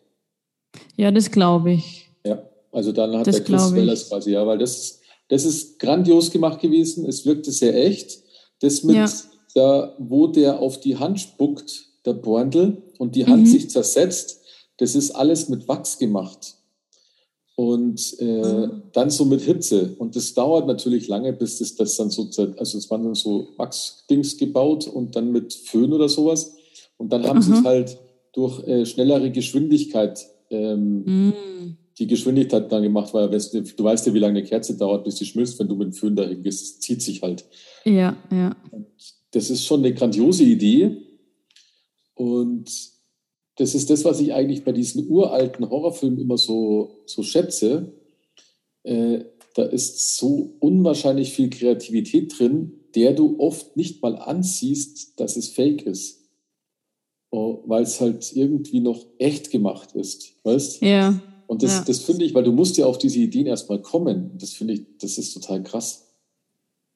Speaker 1: Ja, das glaube ich.
Speaker 2: Ja, also dann hat das der Chris Wallace quasi, ja, weil das, das ist grandios gemacht gewesen. Es wirkte sehr echt. Das mit, ja. da, wo der auf die Hand spuckt, der Borndl, und die Hand mhm. sich zersetzt, das ist alles mit Wachs gemacht. Und äh, mhm. dann so mit Hitze. Und das dauert natürlich lange, bis das, das dann so, also es waren dann so Wachsdings gebaut und dann mit Föhn oder sowas. Und dann haben mhm. sie es halt durch äh, schnellere Geschwindigkeit ähm, mhm. die Geschwindigkeit dann gemacht, weil du weißt ja, wie lange eine Kerze dauert, bis sie schmilzt, wenn du mit dem Föhn dahin gehst. Es zieht sich halt.
Speaker 1: Ja, ja.
Speaker 2: Und das ist schon eine grandiose Idee. Und das ist das, was ich eigentlich bei diesen uralten Horrorfilmen immer so, so schätze. Äh, da ist so unwahrscheinlich viel Kreativität drin, der du oft nicht mal ansiehst, dass es fake ist. Oh, weil es halt irgendwie noch echt gemacht ist, weißt?
Speaker 1: Ja.
Speaker 2: Und das,
Speaker 1: ja.
Speaker 2: das finde ich, weil du musst ja auf diese Ideen erstmal kommen. Das finde ich, das ist total krass.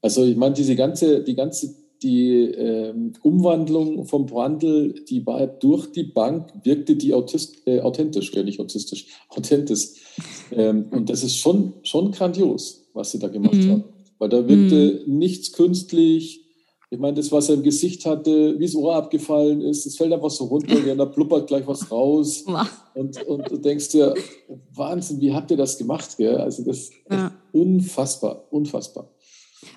Speaker 2: Also ich meine, diese ganze, die ganze, die ähm, Umwandlung vom Brandl, die war durch die Bank, wirkte die autist, äh, authentisch, ja nicht autistisch, [laughs] authentisch. Ähm, und das ist schon, schon grandios, was sie da gemacht mhm. haben. Weil da wirkte mhm. nichts künstlich, ich meine, das, was er im Gesicht hatte, wie das Ohr abgefallen ist, es fällt einfach so runter, [laughs] ja, da blubbert gleich was raus. und, und du denkst dir, Wahnsinn, wie habt ihr das gemacht? Gell? Also das ist ja. unfassbar, unfassbar.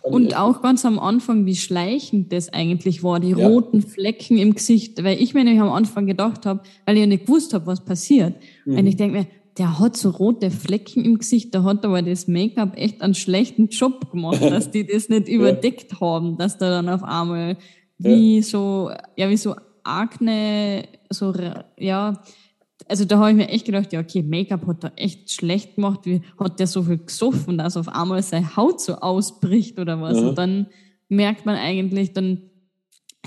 Speaker 1: Und auch ganz am Anfang, wie schleichend das eigentlich war, die ja. roten Flecken im Gesicht, weil ich mir nämlich am Anfang gedacht habe, weil ich ja nicht gewusst habe, was passiert. Mhm. Und ich denke mir, der hat so rote Flecken im Gesicht, da hat aber das Make-up echt einen schlechten Job gemacht, dass die das nicht überdeckt ja. haben, dass da dann auf einmal wie ja. so, ja, wie so Akne, so, ja, also da habe ich mir echt gedacht, ja, okay, Make-up hat er echt schlecht gemacht, wie hat der so viel gesoffen, dass auf einmal seine Haut so ausbricht oder was. Ja. Und dann merkt man eigentlich, dann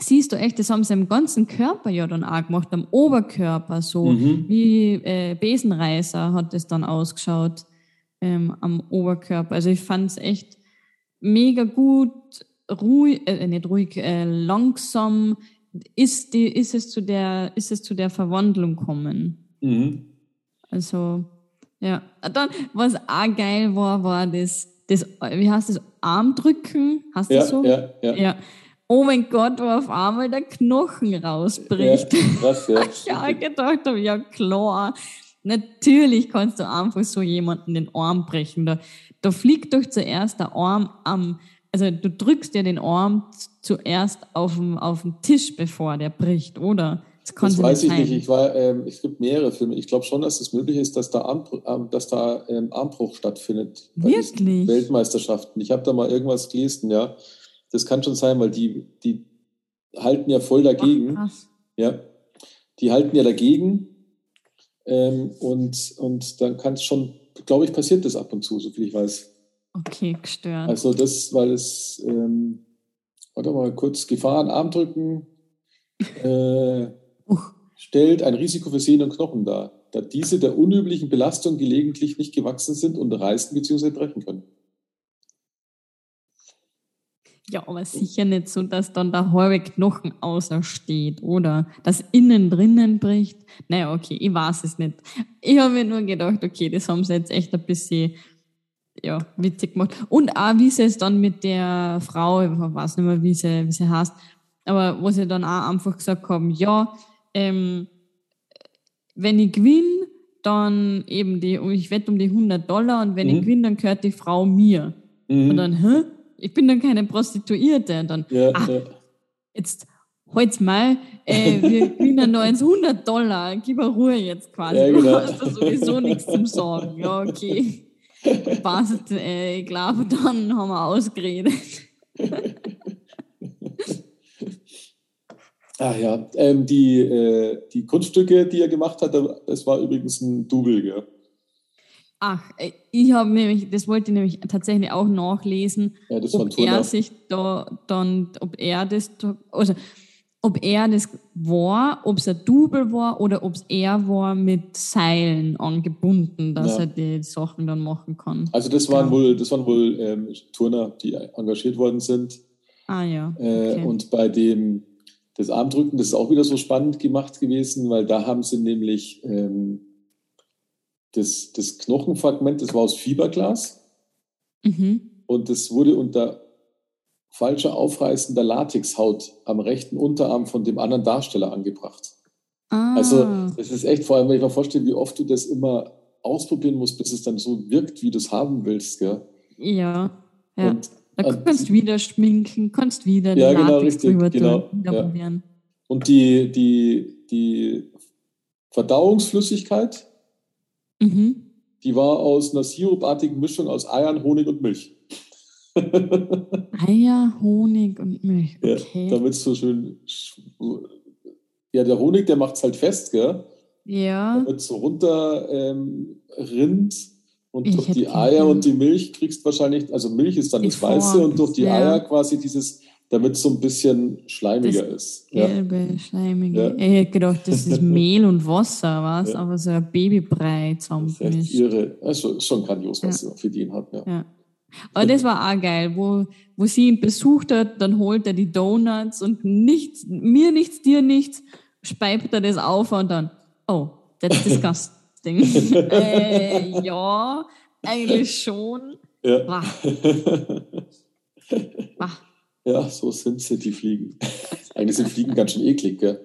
Speaker 1: siehst du echt, das haben sie im ganzen Körper ja dann auch gemacht, am Oberkörper, so mhm. wie äh, Besenreißer hat es dann ausgeschaut ähm, am Oberkörper. Also ich fand es echt mega gut, ruhig, äh, nicht ruhig, äh, langsam ist, die, ist, es zu der, ist es zu der Verwandlung kommen. Mhm. Also, ja. Dann, was auch geil war, war das, das wie heißt das, Armdrücken? Hast du
Speaker 2: ja,
Speaker 1: so?
Speaker 2: Ja, ja.
Speaker 1: ja oh mein Gott, wo auf einmal der Knochen rausbricht. Ja, krass, [laughs] ja. ich auch gedacht habe, ja klar, natürlich kannst du einfach so jemanden den Arm brechen. Da, da fliegt doch zuerst der Arm am, also du drückst ja den Arm zuerst auf dem, auf den Tisch, bevor der bricht, oder?
Speaker 2: Das, das weiß ich nicht. Ich war, ähm, es gibt mehrere Filme. Ich glaube schon, dass es möglich ist, dass da, Arm, ähm, dass da ähm, Armbruch stattfindet.
Speaker 1: Wirklich?
Speaker 2: Weltmeisterschaften. Ich habe da mal irgendwas gelesen, ja. Das kann schon sein, weil die, die halten ja voll dagegen. Ach, ja, die halten ja dagegen. Ähm, und, und dann kann es schon, glaube ich, passiert das ab und zu, so viel ich weiß.
Speaker 1: Okay, gestört.
Speaker 2: Also das, weil es, ähm, warte mal kurz, Gefahren, Armdrücken [laughs] äh, stellt ein Risiko für Sehnen und Knochen dar, da diese der unüblichen Belastung gelegentlich nicht gewachsen sind und reißen bzw. brechen können.
Speaker 1: Ja, aber sicher nicht so, dass dann der halbe Knochen außersteht oder das innen drinnen bricht. Naja, okay, ich weiß es nicht. Ich habe mir nur gedacht, okay, das haben sie jetzt echt ein bisschen ja, witzig gemacht. Und auch, wie sie es dann mit der Frau, ich weiß nicht mehr, wie sie, wie sie heißt, aber wo sie dann auch einfach gesagt haben, ja, ähm, wenn ich gewinne, dann eben die, ich wette um die 100 Dollar und wenn mhm. ich gewinne, dann gehört die Frau mir. Mhm. Und dann, hä? Ich bin dann keine Prostituierte. Und dann, ja, ah, ja. jetzt holt's mal, äh, wir [laughs] gewinnen noch 100 Dollar, gib mir Ruhe jetzt quasi. Ja, genau. Du hast da sowieso nichts zum Sorgen. Ja, okay. Passt, äh, ich glaube, dann haben wir ausgeredet.
Speaker 2: Ach [laughs] ja, ähm, die, äh, die Kunststücke, die er gemacht hat, das war übrigens ein Double, gell?
Speaker 1: Ach, äh, ich habe nämlich, das wollte ich nämlich tatsächlich auch nachlesen,
Speaker 2: ja,
Speaker 1: ob er sich da dann, ob er das, also ob er das war, ob es ein Double war oder ob es er war mit Seilen angebunden, dass ja. er die Sachen dann machen kann.
Speaker 2: Also das waren ja. wohl, das waren wohl ähm, Turner, die engagiert worden sind.
Speaker 1: Ah ja.
Speaker 2: Äh, okay. Äh, und bei dem das Armdrücken, das ist auch wieder so spannend gemacht gewesen, weil da haben sie nämlich ähm, das, das Knochenfragment, das war aus Fiberglas. Mhm. Und das wurde unter falscher aufreißender Latexhaut am rechten Unterarm von dem anderen Darsteller angebracht. Ah. Also es ist echt, vor allem, wenn ich mir vorstelle, wie oft du das immer ausprobieren musst, bis es dann so wirkt, wie du es haben willst. Gell?
Speaker 1: Ja, ja. Und, da kannst du wieder schminken, kannst wieder
Speaker 2: ja, genau, Latex richtig, drüber genau, ja. Und die, die, die Verdauungsflüssigkeit, mhm. die war aus einer sirupartigen Mischung aus Eiern, Honig und Milch.
Speaker 1: Eier, Honig und Milch. Okay.
Speaker 2: Ja, damit es so schön. Ja, der Honig, der macht es halt fest, gell?
Speaker 1: Ja.
Speaker 2: Damit es so runter ähm, rinnt und ich durch die Eier und die Milch kriegst wahrscheinlich, also Milch ist dann das Weiße und durch die ja. Eier quasi dieses, damit es so ein bisschen schleimiger das ist.
Speaker 1: Gelbe, ja. schleimige. Ja. Ich hätte gedacht, das ist [laughs] Mehl und Wasser, was? Ja. Aber so ein Babybrei zusammengemischt.
Speaker 2: Irre. Also schon grandios, was ja. für den hat. Ja.
Speaker 1: Aber das war auch geil, wo, wo sie ihn besucht hat, dann holt er die Donuts und nichts, mir nichts, dir nichts, speibt er das auf und dann, oh, that's [laughs] disgusting. [laughs] äh, ja, eigentlich schon.
Speaker 2: Ja. Bah. Bah. Ja, so sind sie, die Fliegen. Eigentlich sind Fliegen ganz schön eklig, gell?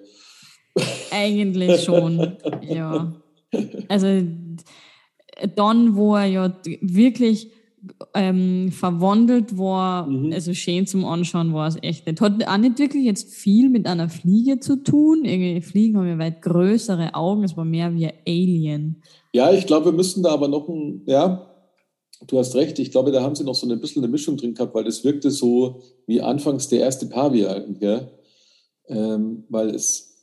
Speaker 1: Eigentlich schon, ja. Also dann, wo er ja wirklich ähm, verwandelt war, mhm. also schön zum Anschauen war es echt nicht. Hat auch nicht wirklich jetzt viel mit einer Fliege zu tun. Irgendwie Fliegen haben ja weit größere Augen, es war mehr wie ein Alien.
Speaker 2: Ja, ich glaube, wir müssen da aber noch ein, ja, du hast recht, ich glaube, da haben sie noch so ein bisschen eine Mischung drin gehabt, weil das wirkte so wie anfangs der erste Pavian, gell? Ähm, weil es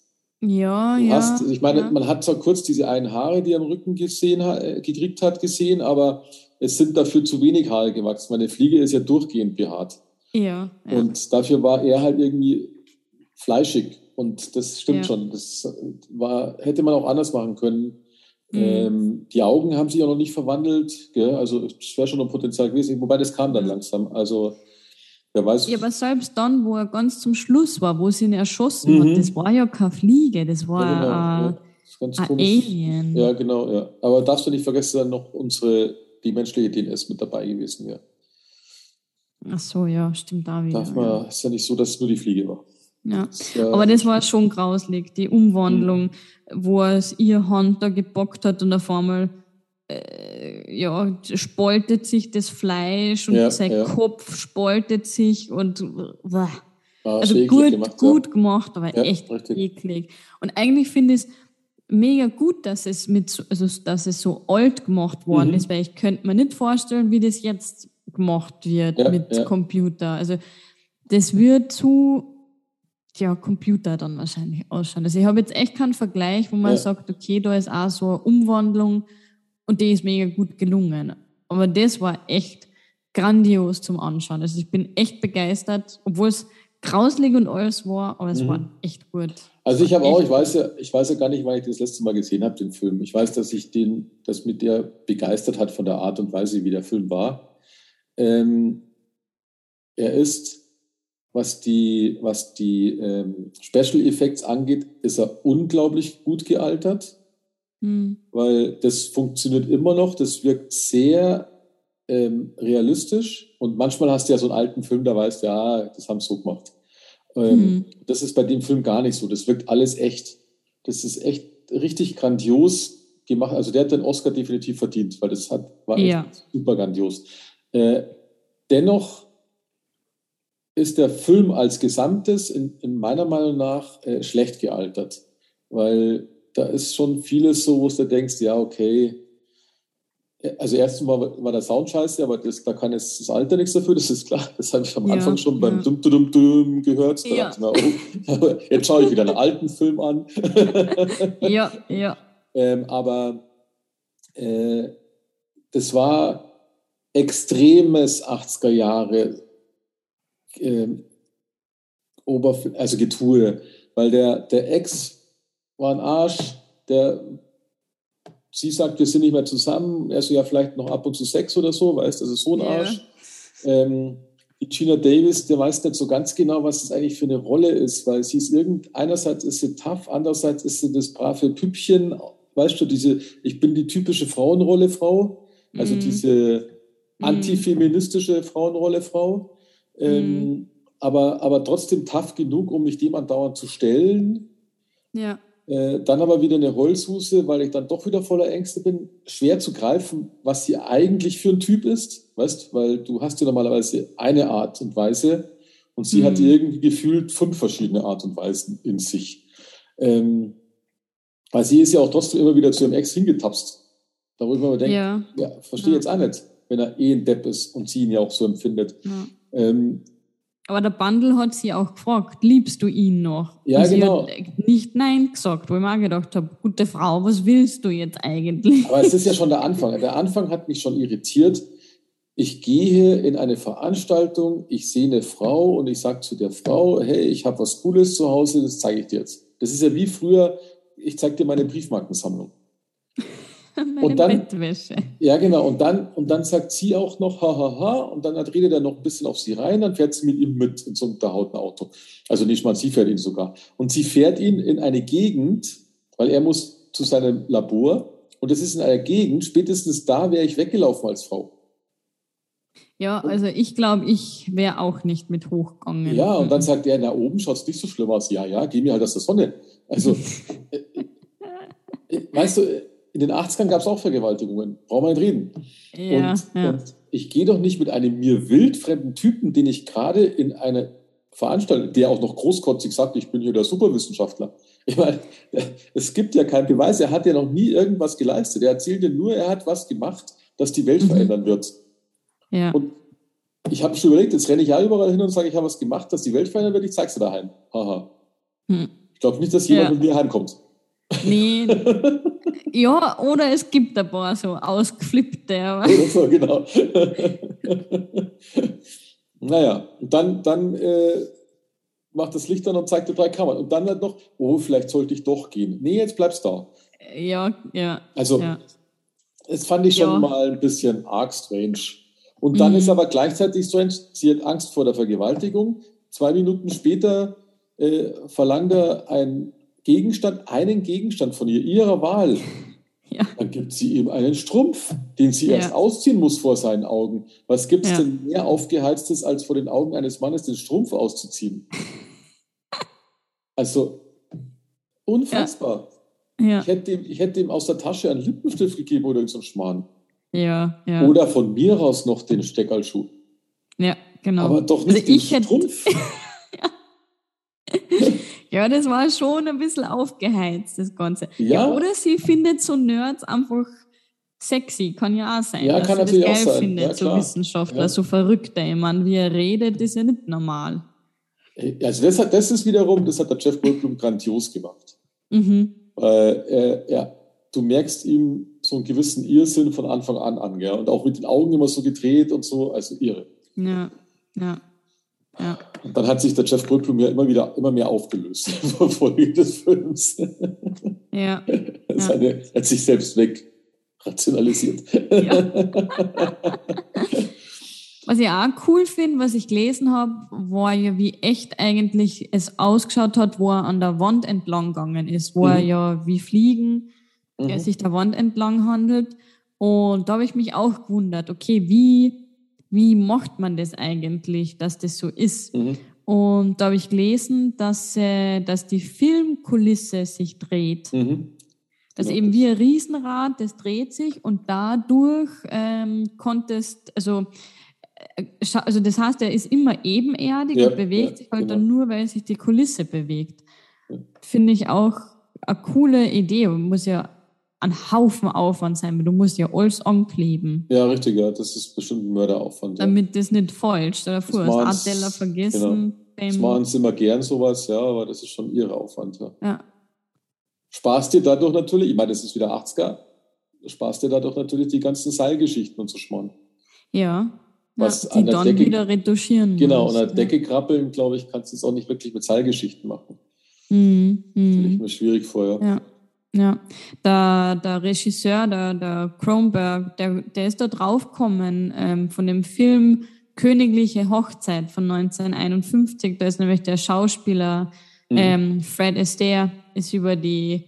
Speaker 1: ja, ja.
Speaker 2: Hast, ich meine, ja. man hat zwar kurz diese einen Haare, die er am Rücken gesehen, äh, gekriegt hat, gesehen, aber es sind dafür zu wenig Haare gewachsen. Meine Fliege ist ja durchgehend behaart.
Speaker 1: Ja,
Speaker 2: ja. Und dafür war er halt irgendwie fleischig. Und das stimmt ja. schon. Das war, hätte man auch anders machen können. Mhm. Ähm, die Augen haben sich ja noch nicht verwandelt. Gell? Also es wäre schon ein Potenzial gewesen. Wobei das kam dann langsam. Also wer weiß.
Speaker 1: Ja, aber selbst dann, wo er ganz zum Schluss war, wo sie ihn erschossen mhm. hat, das war ja keine Fliege. Das war ja, genau, äh, ja. ein Alien.
Speaker 2: Ja, genau. Ja. Aber darfst du nicht vergessen, dann noch unsere die menschliche DNS mit dabei gewesen wäre.
Speaker 1: Ach so, ja, stimmt da wieder.
Speaker 2: Darf man, ja. Ist ja nicht so, dass es nur die Fliege war.
Speaker 1: Ja. Ja aber das war schon grauslig, die Umwandlung, mhm. wo es ihr Hand da gebockt hat und auf einmal äh, ja, spaltet sich das Fleisch und ja, sein ja. Kopf spaltet sich und äh, also gut gemacht, gut gemacht, aber echt richtig. eklig. Und eigentlich finde ich es mega gut, dass es mit, also dass es so alt gemacht worden mhm. ist, weil ich könnte mir nicht vorstellen, wie das jetzt gemacht wird ja, mit ja. Computer. Also das wird zu ja, Computer dann wahrscheinlich ausschauen. Also ich habe jetzt echt keinen Vergleich, wo man ja. sagt, okay, da ist auch so eine Umwandlung und die ist mega gut gelungen. Aber das war echt grandios zum Anschauen. Also ich bin echt begeistert, obwohl es grauslig und alles war, aber es mhm. war echt gut.
Speaker 2: Also ich habe auch, ich weiß ja, ich weiß ja gar nicht, wann ich das letzte Mal gesehen habe, den Film. Ich weiß, dass ich den, das mit der begeistert hat von der Art und Weise, wie der Film war. Ähm, er ist, was die, was die ähm, Special Effects angeht, ist er unglaublich gut gealtert, mhm. weil das funktioniert immer noch. Das wirkt sehr ähm, realistisch und manchmal hast du ja so einen alten Film, da weißt du, ja, das haben sie so gemacht. Ähm, mhm. Das ist bei dem Film gar nicht so. Das wirkt alles echt. Das ist echt richtig grandios gemacht. Also der hat den Oscar definitiv verdient, weil das hat, war ja. super grandios. Äh, dennoch ist der Film als Gesamtes in, in meiner Meinung nach äh, schlecht gealtert, weil da ist schon vieles so, wo du denkst, ja, okay, also erstens mal war der Sound scheiße, aber das, da kann jetzt das Alter nichts dafür, das ist klar. Das habe ich am ja, Anfang schon beim ja. Dum Dum Dum gehört. Da ja. Mir, oh, jetzt schaue ich wieder einen alten Film an. [laughs]
Speaker 1: ja, ja.
Speaker 2: Ähm, aber äh, das war extremes 80er Jahre äh, Oberf also Getue. weil der, der Ex war ein Arsch, der, sie sagt, wir sind nicht mehr zusammen, er so, ja, vielleicht noch ab und zu Sex oder so, weißt, das ist so ein Arsch. Ja. Ähm, die Gina Davis, der weiß nicht so ganz genau, was das eigentlich für eine Rolle ist, weil sie ist irgend, einerseits ist sie tough, andererseits ist sie das brave Püppchen, weißt du, diese, ich bin die typische Frauenrolle Frau, also mm. diese mhm. antifeministische Frauenrolle Frau, ähm, mm. aber, aber trotzdem tough genug, um mich dem andauernd zu stellen.
Speaker 1: Ja.
Speaker 2: Äh, dann aber wieder eine Holzhuse, weil ich dann doch wieder voller Ängste bin. Schwer zu greifen, was sie eigentlich für ein Typ ist, weißt, weil du hast ja normalerweise eine Art und Weise und sie mhm. hat irgendwie gefühlt fünf verschiedene Art und Weisen in sich. Ähm, weil sie ist ja auch trotzdem immer wieder zu ihrem Ex hingetapst. Da wo ich mir denke, ja, ja verstehe ja. jetzt auch nicht, wenn er eh ein Depp ist und sie ihn ja auch so empfindet. Ja. Ähm,
Speaker 1: aber der Bundle hat sie auch gefragt, liebst du ihn noch?
Speaker 2: Ja,
Speaker 1: und sie
Speaker 2: genau.
Speaker 1: hat nicht Nein gesagt, wo ich mir gedacht habe, gute Frau, was willst du jetzt eigentlich?
Speaker 2: Aber es ist ja [laughs] schon der Anfang. Der Anfang hat mich schon irritiert. Ich gehe in eine Veranstaltung, ich sehe eine Frau und ich sage zu der Frau, hey, ich habe was Cooles zu Hause, das zeige ich dir jetzt. Das ist ja wie früher, ich zeige dir meine Briefmarkensammlung. [laughs]
Speaker 1: Meine und dann, Bettwäsche.
Speaker 2: Ja, genau. Und dann, und dann sagt sie auch noch, hahaha, ha, ha, und dann redet er noch ein bisschen auf sie rein, dann fährt sie mit ihm mit in so einem unterhauten Auto. Also nicht mal, sie fährt ihn sogar. Und sie fährt ihn in eine Gegend, weil er muss zu seinem Labor. Und das ist in einer Gegend, spätestens da wäre ich weggelaufen als Frau.
Speaker 1: Ja, also ich glaube, ich wäre auch nicht mit hochgegangen.
Speaker 2: Ja, und dann sagt er, na oben schaut es nicht so schlimm aus. Ja, ja, geh mir halt aus der Sonne. Also, [laughs] äh, äh, weißt du, in den 80ern gab es auch Vergewaltigungen. Brauchen wir nicht reden.
Speaker 1: Ja,
Speaker 2: und,
Speaker 1: ja.
Speaker 2: und ich gehe doch nicht mit einem mir wildfremden Typen, den ich gerade in eine Veranstaltung, der auch noch großkotzig sagt, ich bin hier der Superwissenschaftler. Ich meine, es gibt ja keinen Beweis, er hat ja noch nie irgendwas geleistet. Er erzählt ja nur, er hat was gemacht, das die Welt mhm. verändern wird.
Speaker 1: Ja.
Speaker 2: Und ich habe schon überlegt, jetzt renne ich ja überall hin und sage, ich habe was gemacht, das die Welt verändern wird, ich zeig's dir daheim. Haha. Hm. Ich glaube nicht, dass jemand ja. mit mir heimkommt.
Speaker 1: Nee. [laughs] ja, oder es gibt ein paar so ausgeflippte.
Speaker 2: So, genau. naja, und dann, dann äh, macht das Licht an und zeigt dir drei Kammern. Und dann halt noch, oh, vielleicht sollte ich doch gehen. Nee, jetzt bleibst du da.
Speaker 1: Ja, ja.
Speaker 2: Also,
Speaker 1: ja.
Speaker 2: das fand ich schon ja. mal ein bisschen arg strange. Und dann mhm. ist aber gleichzeitig strange, sie hat Angst vor der Vergewaltigung. Zwei Minuten später äh, verlangt er ein Gegenstand, einen Gegenstand von ihr, ihrer Wahl.
Speaker 1: Ja.
Speaker 2: Dann gibt sie ihm einen Strumpf, den sie ja. erst ausziehen muss vor seinen Augen. Was gibt es ja. denn mehr Aufgeheiztes, als vor den Augen eines Mannes den Strumpf auszuziehen? also, unfassbar. Ich, hätte ihm, ich hätte ihm aus der Tasche einen Lippenstift gegeben oder so einen Schmarrn.
Speaker 1: Ja, ja.
Speaker 2: Oder von mir aus noch den Steckerlschuh.
Speaker 1: Ja, genau.
Speaker 2: Aber doch nicht also den Strumpf. [laughs]
Speaker 1: Ja, das war schon ein bisschen aufgeheizt, das Ganze.
Speaker 2: Ja.
Speaker 1: ja oder sie findet so Nerds einfach sexy, kann ja auch sein.
Speaker 2: Ja, kann natürlich
Speaker 1: das
Speaker 2: auch sein.
Speaker 1: findet,
Speaker 2: ja,
Speaker 1: so Wissenschaftler, ja. so Verrückte. Ich meine, wie er redet, ist ja nicht normal.
Speaker 2: Also das, hat, das ist wiederum, das hat der Jeff Goldblum grandios gemacht.
Speaker 1: Mhm.
Speaker 2: Weil äh, ja, du merkst ihm so einen gewissen Irrsinn von Anfang an an, gell? und auch mit den Augen immer so gedreht und so, also irre.
Speaker 1: Ja, ja. Ja.
Speaker 2: Und dann hat sich der Jeff Goldblum ja immer wieder immer mehr aufgelöst [laughs] vor Folge des Films. [laughs]
Speaker 1: Ja.
Speaker 2: Seine, er hat sich selbst weg rationalisiert. Ja. [laughs]
Speaker 1: Was ich auch cool finde, was ich gelesen habe, war ja, wie echt eigentlich es ausgeschaut hat, wo er an der Wand entlang gegangen ist, wo mhm. er ja wie Fliegen mhm. er sich der Wand entlang handelt. Und da habe ich mich auch gewundert, okay, wie wie macht man das eigentlich, dass das so ist? Mhm. Und da habe ich gelesen, dass, äh, dass die Filmkulisse sich dreht. Mhm. Dass genau. eben wie ein Riesenrad, das dreht sich und dadurch ähm, konntest, also, äh, also das heißt, er ist immer ebenerdig ja, und bewegt ja, sich halt genau. dann nur, weil sich die Kulisse bewegt. Ja. Finde ich auch eine coole Idee. Man muss ja ein Haufen Aufwand sein, du musst ja alles ankleben.
Speaker 2: Ja, richtig, ja, das ist bestimmt ein Mörderaufwand.
Speaker 1: Ja. Damit das nicht falsch, dir vor, das Adela vergessen.
Speaker 2: Genau. Das machen sie immer gern sowas, ja, aber das ist schon ihre Aufwand, ja.
Speaker 1: ja.
Speaker 2: Spaß dir dadurch natürlich, ich meine, das ist wieder 80er, Spaß dir dadurch natürlich die ganzen Seilgeschichten und so schmarrn.
Speaker 1: Ja.
Speaker 2: Was
Speaker 1: ja, die dann Decke, wieder retuschieren.
Speaker 2: Genau, musst, an der Decke krabbeln, glaube ich, kannst du es auch nicht wirklich mit Seilgeschichten machen.
Speaker 1: Mhm.
Speaker 2: Mhm. Stelle ich mir schwierig vor,
Speaker 1: ja. ja. Ja, der, der Regisseur, der, der Kronberg, der, der ist da draufgekommen ähm, von dem Film Königliche Hochzeit von 1951. Da ist nämlich der Schauspieler mhm. ähm, Fred Astaire ist über die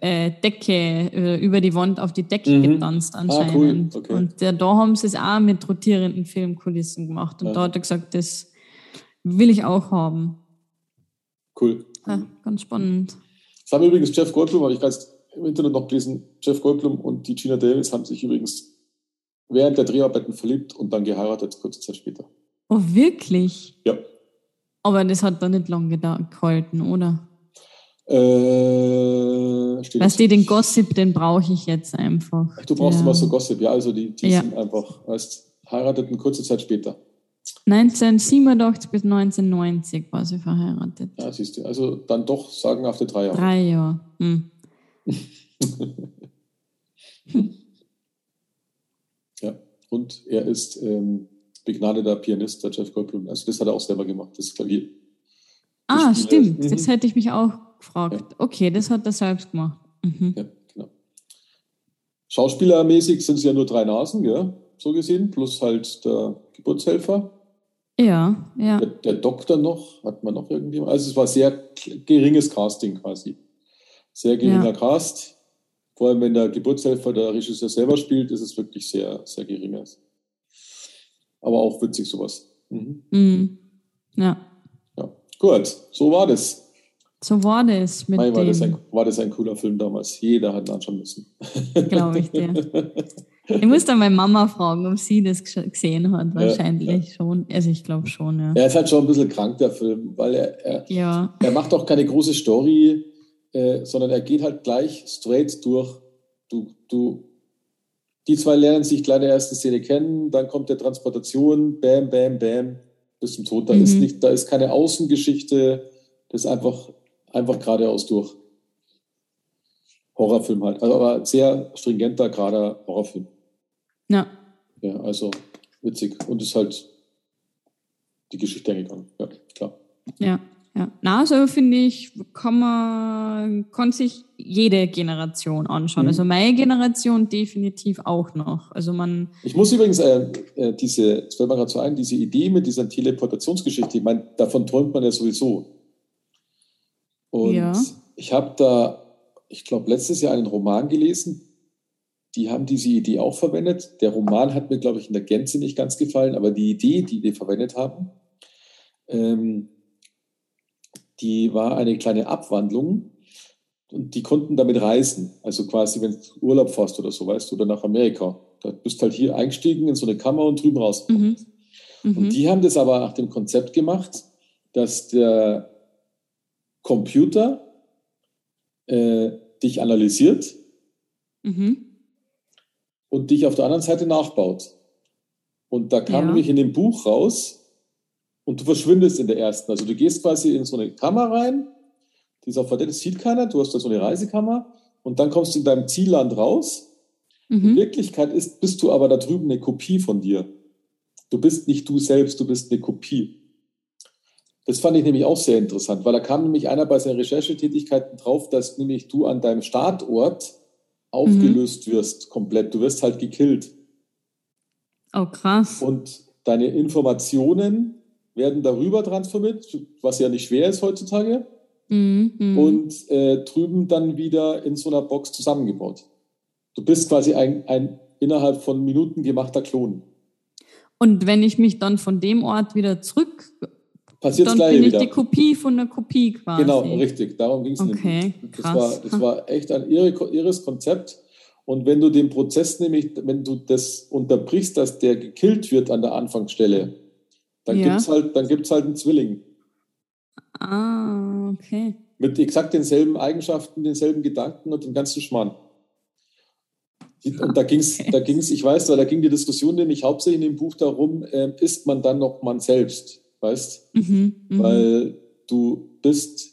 Speaker 1: äh, Decke, äh, über die Wand auf die Decke mhm. getanzt anscheinend. Ah, cool. okay. Und der, da haben sie es auch mit rotierenden Filmkulissen gemacht. Und ja. da hat er gesagt, das will ich auch haben.
Speaker 2: Cool.
Speaker 1: Ja, ganz spannend.
Speaker 2: Das haben übrigens Jeff Goldblum, habe ich gerade im Internet noch gelesen, Jeff Goldblum und die Gina Davis haben sich übrigens während der Dreharbeiten verliebt und dann geheiratet, kurze Zeit später.
Speaker 1: Oh, wirklich?
Speaker 2: Ja.
Speaker 1: Aber das hat dann nicht lange gehalten, oder?
Speaker 2: Äh,
Speaker 1: weißt du, den Gossip, den brauche ich jetzt einfach.
Speaker 2: Ach, du brauchst ja. immer so Gossip, ja, also die, die ja. sind einfach, weißt, heirateten kurze Zeit später.
Speaker 1: 1987 bis 1990 war sie verheiratet.
Speaker 2: Ja, siehst du. Also dann doch sagen auf die drei Jahre.
Speaker 1: Drei Jahre. Hm. [laughs]
Speaker 2: ja, und er ist ähm, begnadeter Pianist, der Jeff Goldblum. Also das hat er auch selber gemacht, das Klavier.
Speaker 1: Ah, stimmt. Mhm. Das hätte ich mich auch gefragt. Ja. Okay, das hat er selbst gemacht.
Speaker 2: Mhm. Ja, genau. Schauspielermäßig sind es ja nur drei Nasen, ja, so gesehen, plus halt der Geburtshelfer.
Speaker 1: Ja, ja.
Speaker 2: Der, der, Doktor noch, hat man noch irgendjemand? Also es war sehr geringes Casting quasi. Sehr geringer ja. Cast. Vor allem, wenn der Geburtshelfer der Regisseur selber spielt, ist es wirklich sehr, sehr geringes. Aber auch witzig sowas.
Speaker 1: Mhm. Mhm. Ja.
Speaker 2: Ja, gut, so war das.
Speaker 1: So war das mit
Speaker 2: Nein, war,
Speaker 1: dem.
Speaker 2: Das ein, war das ein cooler Film damals. Jeder hat ihn anschauen müssen.
Speaker 1: Glaube ich dir. [laughs] Ich muss dann meine Mama fragen, ob sie das gesehen hat. Wahrscheinlich ja, schon. Also ich glaube schon, ja.
Speaker 2: Er ist halt schon ein bisschen krank, der Film, weil er, er,
Speaker 1: ja.
Speaker 2: er macht auch keine große Story, äh, sondern er geht halt gleich straight durch. Du, du, die zwei lernen sich gleich in der ersten Szene kennen, dann kommt der Transportation, bam, bam, bam, bis zum Tod. Da, mhm. ist, nicht, da ist keine Außengeschichte, das ist einfach, einfach geradeaus durch. Horrorfilm halt. Also aber sehr stringenter, gerader Horrorfilm.
Speaker 1: Ja.
Speaker 2: Ja, also witzig. Und ist halt die Geschichte eingegangen. Ja, klar.
Speaker 1: Ja, ja. Na, so finde ich, kann man, kann sich jede Generation anschauen. Mhm. Also meine Generation definitiv auch noch. Also man.
Speaker 2: Ich muss übrigens äh, äh, diese, das fällt mir gerade so ein, diese Idee mit dieser Teleportationsgeschichte, ich meine, davon träumt man ja sowieso. Und ja. ich habe da ich glaube, letztes Jahr einen Roman gelesen. Die haben diese Idee auch verwendet. Der Roman hat mir, glaube ich, in der Gänze nicht ganz gefallen, aber die Idee, die die verwendet haben, ähm, die war eine kleine Abwandlung und die konnten damit reisen. Also quasi, wenn du Urlaub fährst oder so, weißt du, oder nach Amerika. Da bist halt hier eingestiegen in so eine Kammer und drüben raus. Mhm. Mhm. Und die haben das aber nach dem Konzept gemacht, dass der Computer äh, dich analysiert mhm. und dich auf der anderen Seite nachbaut. Und da kam ja. nämlich in dem Buch raus und du verschwindest in der ersten. Also du gehst quasi in so eine Kammer rein, die ist auch verdeckt, das sieht keiner, du hast da so eine Reisekammer und dann kommst du in deinem Zielland raus. Mhm. In Wirklichkeit ist, bist du aber da drüben eine Kopie von dir. Du bist nicht du selbst, du bist eine Kopie. Das fand ich nämlich auch sehr interessant, weil da kam nämlich einer bei seinen Recherchetätigkeiten drauf, dass nämlich du an deinem Startort aufgelöst mhm. wirst komplett. Du wirst halt gekillt.
Speaker 1: Oh, krass.
Speaker 2: Und deine Informationen werden darüber transformiert, was ja nicht schwer ist heutzutage. Mhm. mhm. Und äh, drüben dann wieder in so einer Box zusammengebaut. Du bist quasi ein, ein innerhalb von Minuten gemachter Klon.
Speaker 1: Und wenn ich mich dann von dem Ort wieder zurück
Speaker 2: passiert
Speaker 1: das
Speaker 2: gleiche
Speaker 1: bin ich
Speaker 2: wieder.
Speaker 1: die Kopie von der Kopie quasi.
Speaker 2: Genau, richtig. Darum ging es
Speaker 1: okay,
Speaker 2: Das war, das war echt ein irres Konzept. Und wenn du den Prozess nämlich, wenn du das unterbrichst, dass der gekillt wird an der Anfangsstelle, dann ja. gibt es halt, halt einen Zwilling.
Speaker 1: Ah, okay.
Speaker 2: Mit exakt denselben Eigenschaften, denselben Gedanken und dem ganzen Schmarrn. Und da ging es, okay. da ging's, ich weiß, da ging die Diskussion nämlich hauptsächlich in dem Buch darum, äh, ist man dann noch man selbst? Weißt? Mhm, mhm, Weil du bist,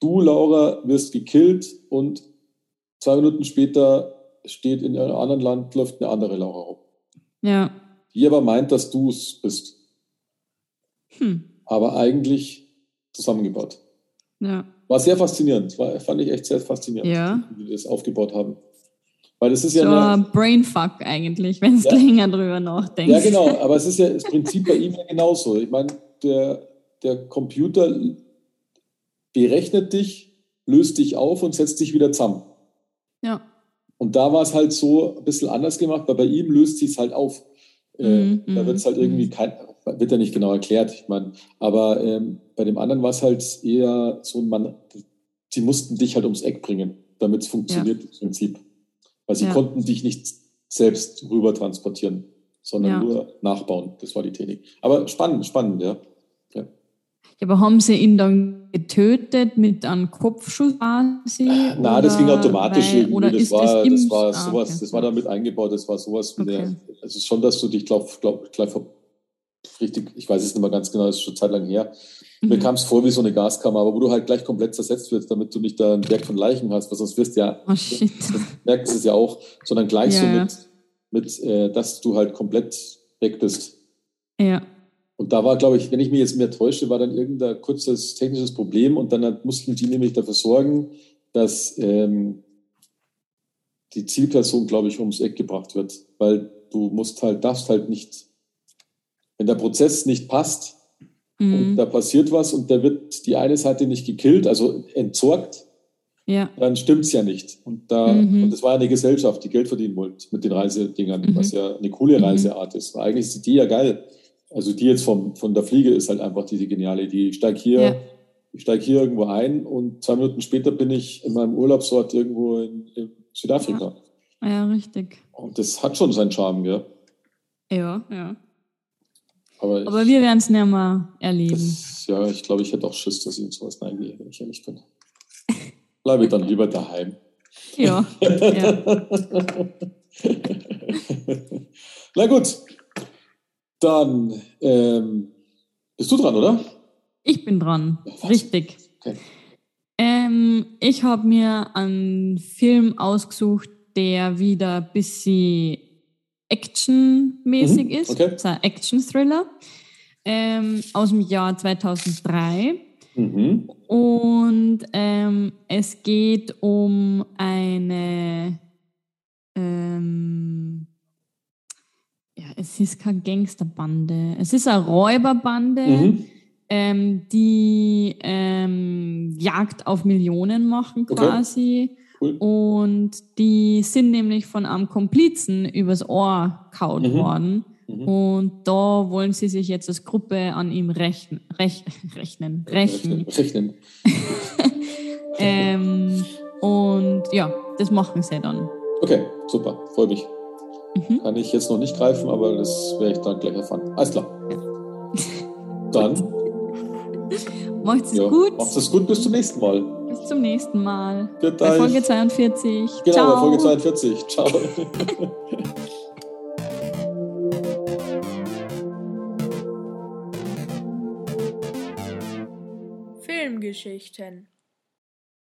Speaker 2: du, Laura, wirst gekillt und zwei Minuten später steht in einem anderen Land, läuft eine andere Laura rum.
Speaker 1: Ja.
Speaker 2: Die aber meint, dass du es bist.
Speaker 1: Hm.
Speaker 2: Aber eigentlich zusammengebaut.
Speaker 1: Ja.
Speaker 2: War sehr faszinierend. War, fand ich echt sehr faszinierend,
Speaker 1: ja.
Speaker 2: wie die das aufgebaut haben. Weil das ist ja
Speaker 1: so ein Brainfuck eigentlich, wenn du ja. länger drüber nachdenkst.
Speaker 2: Ja, genau, aber es ist ja das Prinzip bei ihm ja genauso. Ich meine, der, der Computer berechnet dich, löst dich auf und setzt dich wieder zusammen.
Speaker 1: Ja.
Speaker 2: Und da war es halt so ein bisschen anders gemacht, weil bei ihm löst sich es halt auf. Mm, da wird es halt irgendwie mm. kein, wird ja nicht genau erklärt, ich meine, aber ähm, bei dem anderen war es halt eher so, man, sie mussten dich halt ums Eck bringen, damit es funktioniert ja. im Prinzip. Weil sie ja. konnten dich nicht selbst rüber transportieren, sondern ja. nur nachbauen. Das war die Technik. Aber spannend, spannend, ja. ja.
Speaker 1: Aber haben sie ihn dann getötet mit einem Kopfschuss quasi?
Speaker 2: Na, das ging automatisch weil, Oder das, war, das, das war ah, sowas, okay. das war damit eingebaut, das war sowas okay. der, also schon, dass du dich glaub, glaub, gleich richtig, ich weiß es nicht mehr ganz genau, das ist schon Zeit lang her. Mhm. Mir kam es vor wie so eine Gaskammer, aber wo du halt gleich komplett zersetzt wirst, damit du nicht da ein Berg von Leichen hast, weil sonst wirst du ja, oh, shit. [laughs] merkst es ja auch, sondern gleich yeah. so mit, mit äh, dass du halt komplett weg bist.
Speaker 1: Ja.
Speaker 2: Und da war, glaube ich, wenn ich mich jetzt mehr täusche, war dann irgendein kurzes technisches Problem und dann mussten die nämlich dafür sorgen, dass ähm, die Zielperson, glaube ich, ums Eck gebracht wird, weil du musst halt, darfst halt nicht wenn der Prozess nicht passt mhm. und da passiert was und da wird die eine Seite nicht gekillt, also entsorgt,
Speaker 1: ja.
Speaker 2: dann stimmt es ja nicht. Und, da, mhm. und das war ja eine Gesellschaft, die Geld verdienen wollte mit den Reisedingern, mhm. was ja eine coole mhm. Reiseart ist. War eigentlich ist die ja geil. Also die jetzt vom, von der Fliege ist halt einfach diese geniale Idee. Ich steige hier, ja. ich hier irgendwo ein und zwei Minuten später bin ich in meinem Urlaubsort irgendwo in, in Südafrika.
Speaker 1: Ja. ja, richtig.
Speaker 2: Und das hat schon seinen Charme,
Speaker 1: ja. Ja, ja. Aber, Aber wir werden es nicht mehr erleben.
Speaker 2: Das, ja, ich glaube, ich hätte auch Schiss, dass ich in sowas reingehe, wenn ich ehrlich bin. Bleibe dann lieber daheim.
Speaker 1: Ja. ja. [laughs]
Speaker 2: Na gut. Dann ähm, bist du dran, oder?
Speaker 1: Ich bin dran. Ja, Richtig. Okay. Ähm, ich habe mir einen Film ausgesucht, der wieder ein bisschen actionmäßig mhm, ist. Okay. ist ein Action-Thriller ähm, aus dem Jahr 2003. Mhm. Und ähm, es geht um eine, ähm, ja, es ist keine Gangsterbande, es ist eine Räuberbande, mhm. ähm, die ähm, Jagd auf Millionen machen quasi. Okay. Cool. Und die sind nämlich von einem Komplizen übers Ohr kaut mhm. worden. Mhm. Und da wollen sie sich jetzt als Gruppe an ihm rechnen. Rech, [laughs] rechnen. Rechnen.
Speaker 2: Rechnen. [laughs]
Speaker 1: ähm, und ja, das machen sie dann.
Speaker 2: Okay, super. Freue mich. Mhm. Kann ich jetzt noch nicht greifen, aber das werde ich dann gleich erfahren. Alles klar. Dann. [laughs]
Speaker 1: Macht's ja, gut.
Speaker 2: Macht's es gut. Bis zum nächsten Mal.
Speaker 1: Bis zum nächsten Mal. Gut, bei Folge 42.
Speaker 2: Genau, Ciao. bei Folge 42. Ciao.
Speaker 3: Filmgeschichten